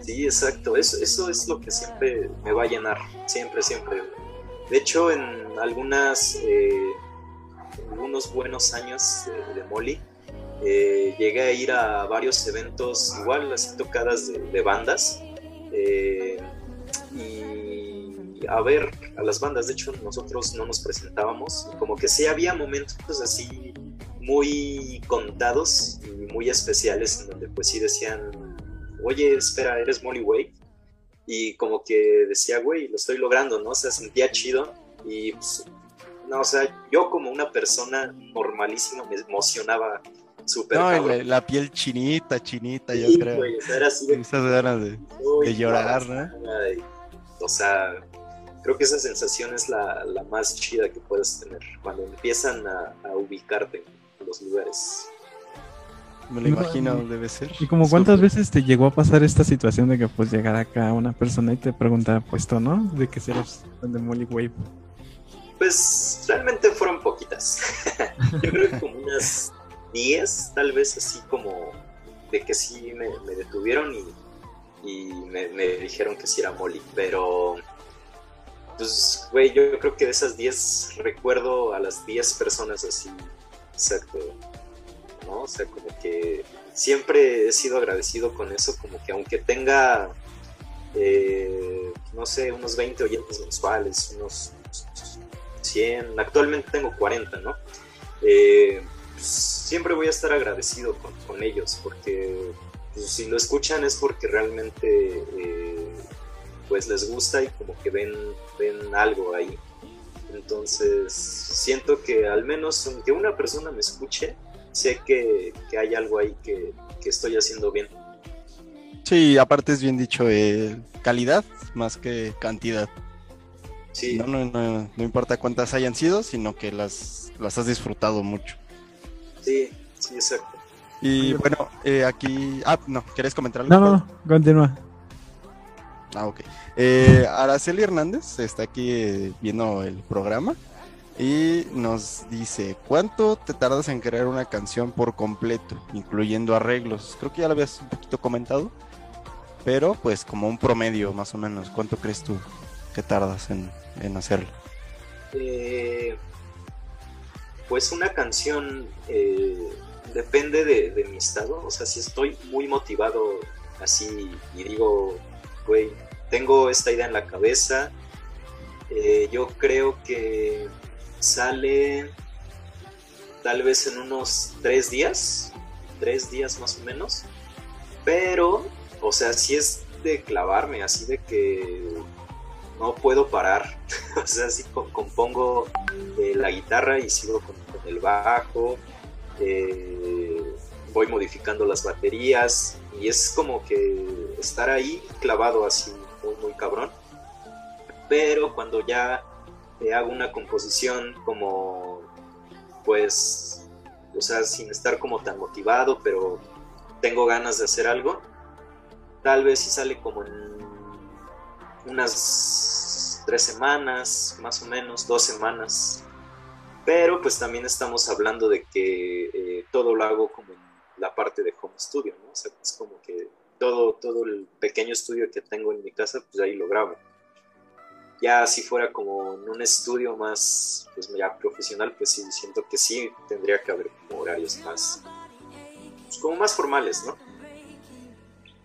Sí, exacto. Eso, eso es lo que siempre me va a llenar. Siempre, siempre. De hecho, en algunas, eh, algunos buenos años de, Molly, eh, llegué a ir a varios eventos, igual así tocadas de, de bandas. eh, y a ver a las bandas. De hecho, nosotros no nos presentábamos. Como que sí había momentos así muy contados y muy especiales en donde pues sí decían oye, espera, eres Molly Way. Y como que decía, güey, lo estoy logrando, ¿no? O sea, sentía chido. Y, pues, no, o sea, yo como una persona normalísima me emocionaba súper. No, la, la piel chinita, chinita, yo creo. güey, o sea, era así de, Esas ganas de, "Uy, de llorar, no, ¿no? ay". O sea, creo que esa sensación es la, la más chida que puedes tener cuando empiezan a, a ubicarte en los lugares. Me lo No, imagino, no. debe ser. Y como cuántas veces te llegó a pasar esta situación de que pues llegara acá una persona y te preguntara puesto, ¿no? De que eres fan de Molly Wave. Pues realmente fueron poquitas. Yo creo que como unas 10, tal vez así como de que sí me, me detuvieron y, y me, me dijeron que sí era Molly. Pero, pues, güey, yo creo que de esas 10 recuerdo a las 10 personas así, exacto. O sea, como que siempre he sido agradecido con eso, como que aunque tenga, eh, no sé, unos 20 oyentes mensuales, unos 100, actualmente tengo 40, ¿no? Eh, pues, siempre voy a estar agradecido con, con ellos, porque pues, si lo escuchan es porque realmente eh, pues les gusta y como que ven, ven algo ahí. Entonces siento que al menos aunque una persona me escuche, sé que, que hay algo ahí que, que estoy haciendo bien. Sí, aparte es bien dicho, eh, calidad más que cantidad. Sí, No, no, no, no importa cuántas hayan sido, sino que las, las has disfrutado mucho. sí, sí, exacto. Y bueno, eh, aquí... Ah, no, ¿querés comentar algo? No, no, no, continúa. Ah, ok. Eh, Araceli Hernández está aquí eh, viendo el programa y nos dice, ¿cuánto te tardas en crear una canción por completo, incluyendo arreglos? Creo que ya lo habías un poquito comentado, pero pues como un promedio más o menos, ¿cuánto crees tú que tardas en, en hacerlo? Eh, pues una canción eh, depende de, mi estado. O sea, si estoy muy motivado así y digo, güey, tengo esta idea en la cabeza, eh, yo creo que sale tal vez en unos tres días, tres días más o menos. Pero, o sea, si es de clavarme, así de que no puedo parar. o sea, sí co- compongo eh, la guitarra y sigo con, con el bajo. eh, voy modificando las baterías y es como que estar ahí clavado así muy, muy cabrón. Pero cuando ya hago una composición como, pues, o sea, sin estar como tan motivado, pero tengo ganas de hacer algo, tal vez sí sale como en unas tres semanas, más o menos, dos semanas. Pero pues también estamos hablando de que eh, todo lo hago como en la parte de home studio, ¿no? O sea, es como que todo, todo el pequeño estudio que tengo en mi casa, pues ahí lo grabo. Ya si fuera como en un estudio más, pues ya profesional, pues sí, siento que sí tendría que haber como horarios más, pues, como más formales, ¿no?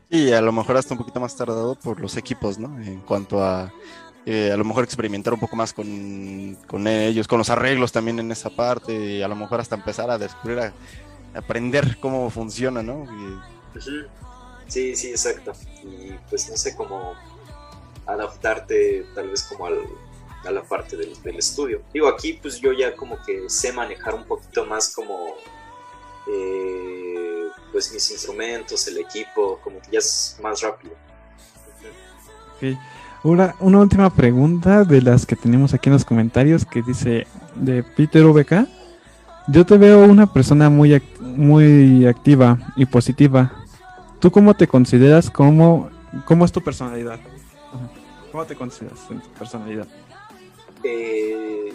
Y a lo mejor hasta un poquito más tardado por los equipos, ¿no? En cuanto a eh, a lo mejor experimentar un poco más con, con, ellos, con los arreglos también en esa parte, y a lo mejor hasta empezar a descubrir, a, aprender cómo funciona, ¿no? Sí, sí, exacto. Y pues no sé cómo adaptarte tal vez como al, a la parte del, estudio. Digo, aquí pues yo ya como que sé manejar un poquito más como eh, pues mis instrumentos, el equipo, como que ya es más rápido. Okay. Una, una última pregunta de las que tenemos aquí en los comentarios que dice de Peter VK. Yo te veo una persona muy, muy activa y positiva. ¿Tú cómo te consideras? ¿Cómo, cómo es tu personalidad? ¿Cómo te consideras en tu personalidad? Eh,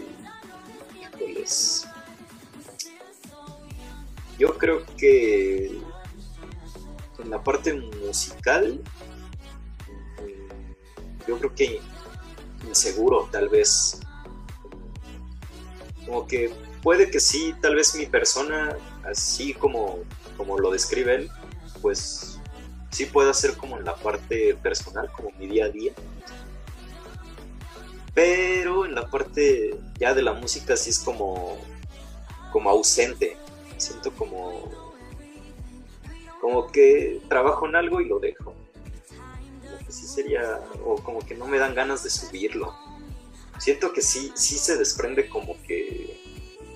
Yo creo que en la parte musical yo creo que inseguro, tal vez. Como que puede que sí, tal vez mi persona, así como, como lo describe él, pues sí pueda ser como en la parte personal, como mi día a día. Pero en la parte ya de la música sí es como, como ausente. Siento como, como que trabajo en algo y lo dejo sí sería, o como que no me dan ganas de subirlo. Siento que sí, sí se desprende como que,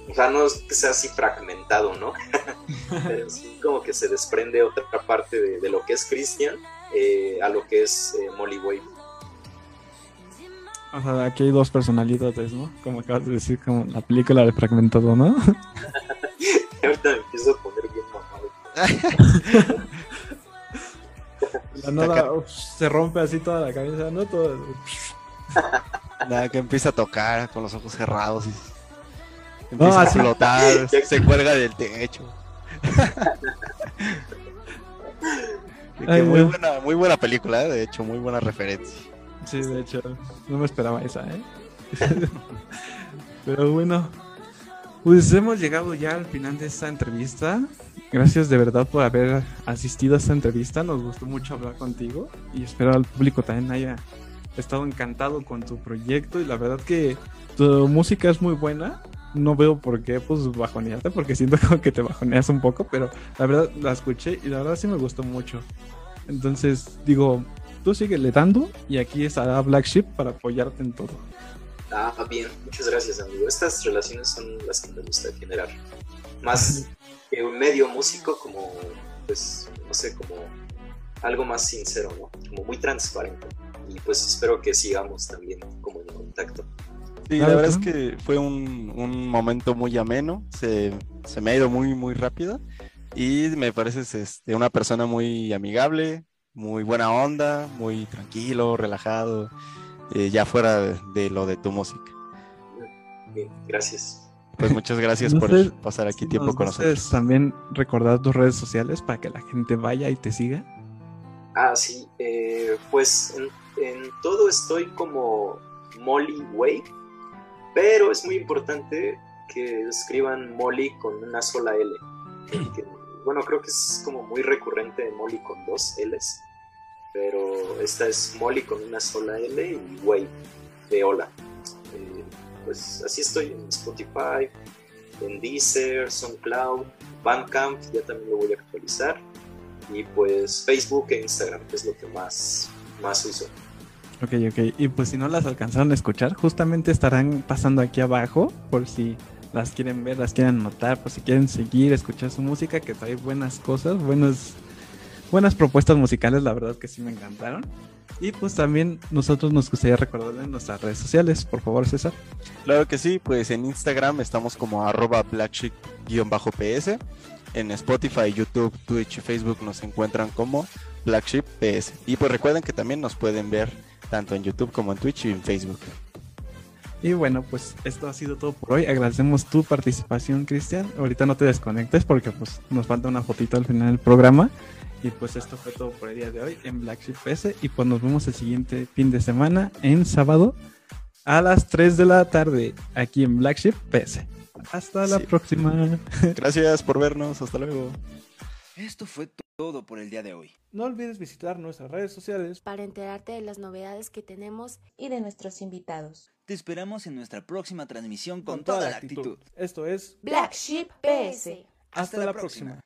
o sea, no es que sea así fragmentado, ¿no? Pero sí como que se desprende otra parte de, lo que es Christian eh, a lo que es eh, Molly Wave. O sea, aquí hay dos personalidades, ¿no? Como acabas de decir, como la película de fragmentado, ¿no? Ahorita me empiezo a poner bien mamado. nada se rompe así toda la cabeza, ¿no? Todo... Nada, que empieza a tocar con los ojos cerrados y empieza a flotar, se cuelga del techo. muy, buena, muy buena película, ¿eh? de hecho, muy buena referencia. Sí, de hecho, no me esperaba esa, ¿eh? Pero bueno, pues hemos llegado ya al final de esta entrevista. Gracias de verdad por haber asistido a esta entrevista. Nos gustó mucho hablar contigo y espero al público también haya estado encantado con tu proyecto y la verdad que tu música es muy buena. No veo por qué pues bajonearte porque siento como que te bajoneas un poco, pero la verdad la escuché y la verdad sí me gustó mucho. Entonces digo, tú sigue le dando y aquí estará Black Sheep para apoyarte en todo. Ah, bien, muchas gracias amigo. Estas relaciones son las que me gusta generar. Más un medio músico como, pues, no sé, como algo más sincero, ¿no? Como muy transparente. Y pues espero que sigamos también como en contacto. Sí, la verdad es que fue un, un momento muy ameno, se, se, me ha ido muy, muy rápido y me pareces este, una persona muy amigable, muy buena onda, muy tranquilo, relajado, eh, ya fuera de, de, lo de tu música. Bien, gracias. Pues muchas gracias por pasar aquí tiempo con nosotros. También recordar tus redes sociales para que la gente vaya y te siga. Ah, sí, eh, pues en, todo estoy como Molly Wave, pero es muy importante que escriban Molly con una sola L. bueno, creo que es como muy recurrente Molly con dos L's, pero esta es Molly con una sola L y Wave de hola pues así estoy en Spotify, en Deezer, SoundCloud, Bandcamp, ya también lo voy a actualizar. Y pues Facebook e Instagram, que es lo que más, más uso. Ok, ok. Y pues si no las alcanzaron a escuchar, justamente estarán pasando aquí abajo por si las quieren ver, las quieren notar, por si quieren seguir, escuchar su música, que trae buenas cosas, buenas, buenas propuestas musicales, la verdad que sí me encantaron. Y pues también nosotros nos gustaría recordarle en nuestras redes sociales, por favor, César. Claro que sí, pues en Instagram estamos como arroba blacksheep-ps. En Spotify, YouTube, Twitch y Facebook nos encuentran como blacksheep-ps. Y pues recuerden que también nos pueden ver tanto en YouTube como en Twitch y en Facebook. Y bueno, pues esto ha sido todo por hoy. Agradecemos tu participación, Cristian. Ahorita no te desconectes porque pues nos falta una fotito al final del programa. Y pues esto fue todo por el día de hoy en Black Sheep PS. Y pues nos vemos el siguiente fin de semana en sábado a las 3 de la tarde aquí en Black Sheep PS. Hasta la Sí. próxima. Gracias por vernos. Hasta luego. Esto fue todo por el día de hoy. No olvides visitar nuestras redes sociales. Para enterarte de las novedades que tenemos Y de nuestros invitados. Te esperamos en nuestra próxima transmisión con, con toda, la actitud. Esto es Black Sheep PS. Hasta, la próxima.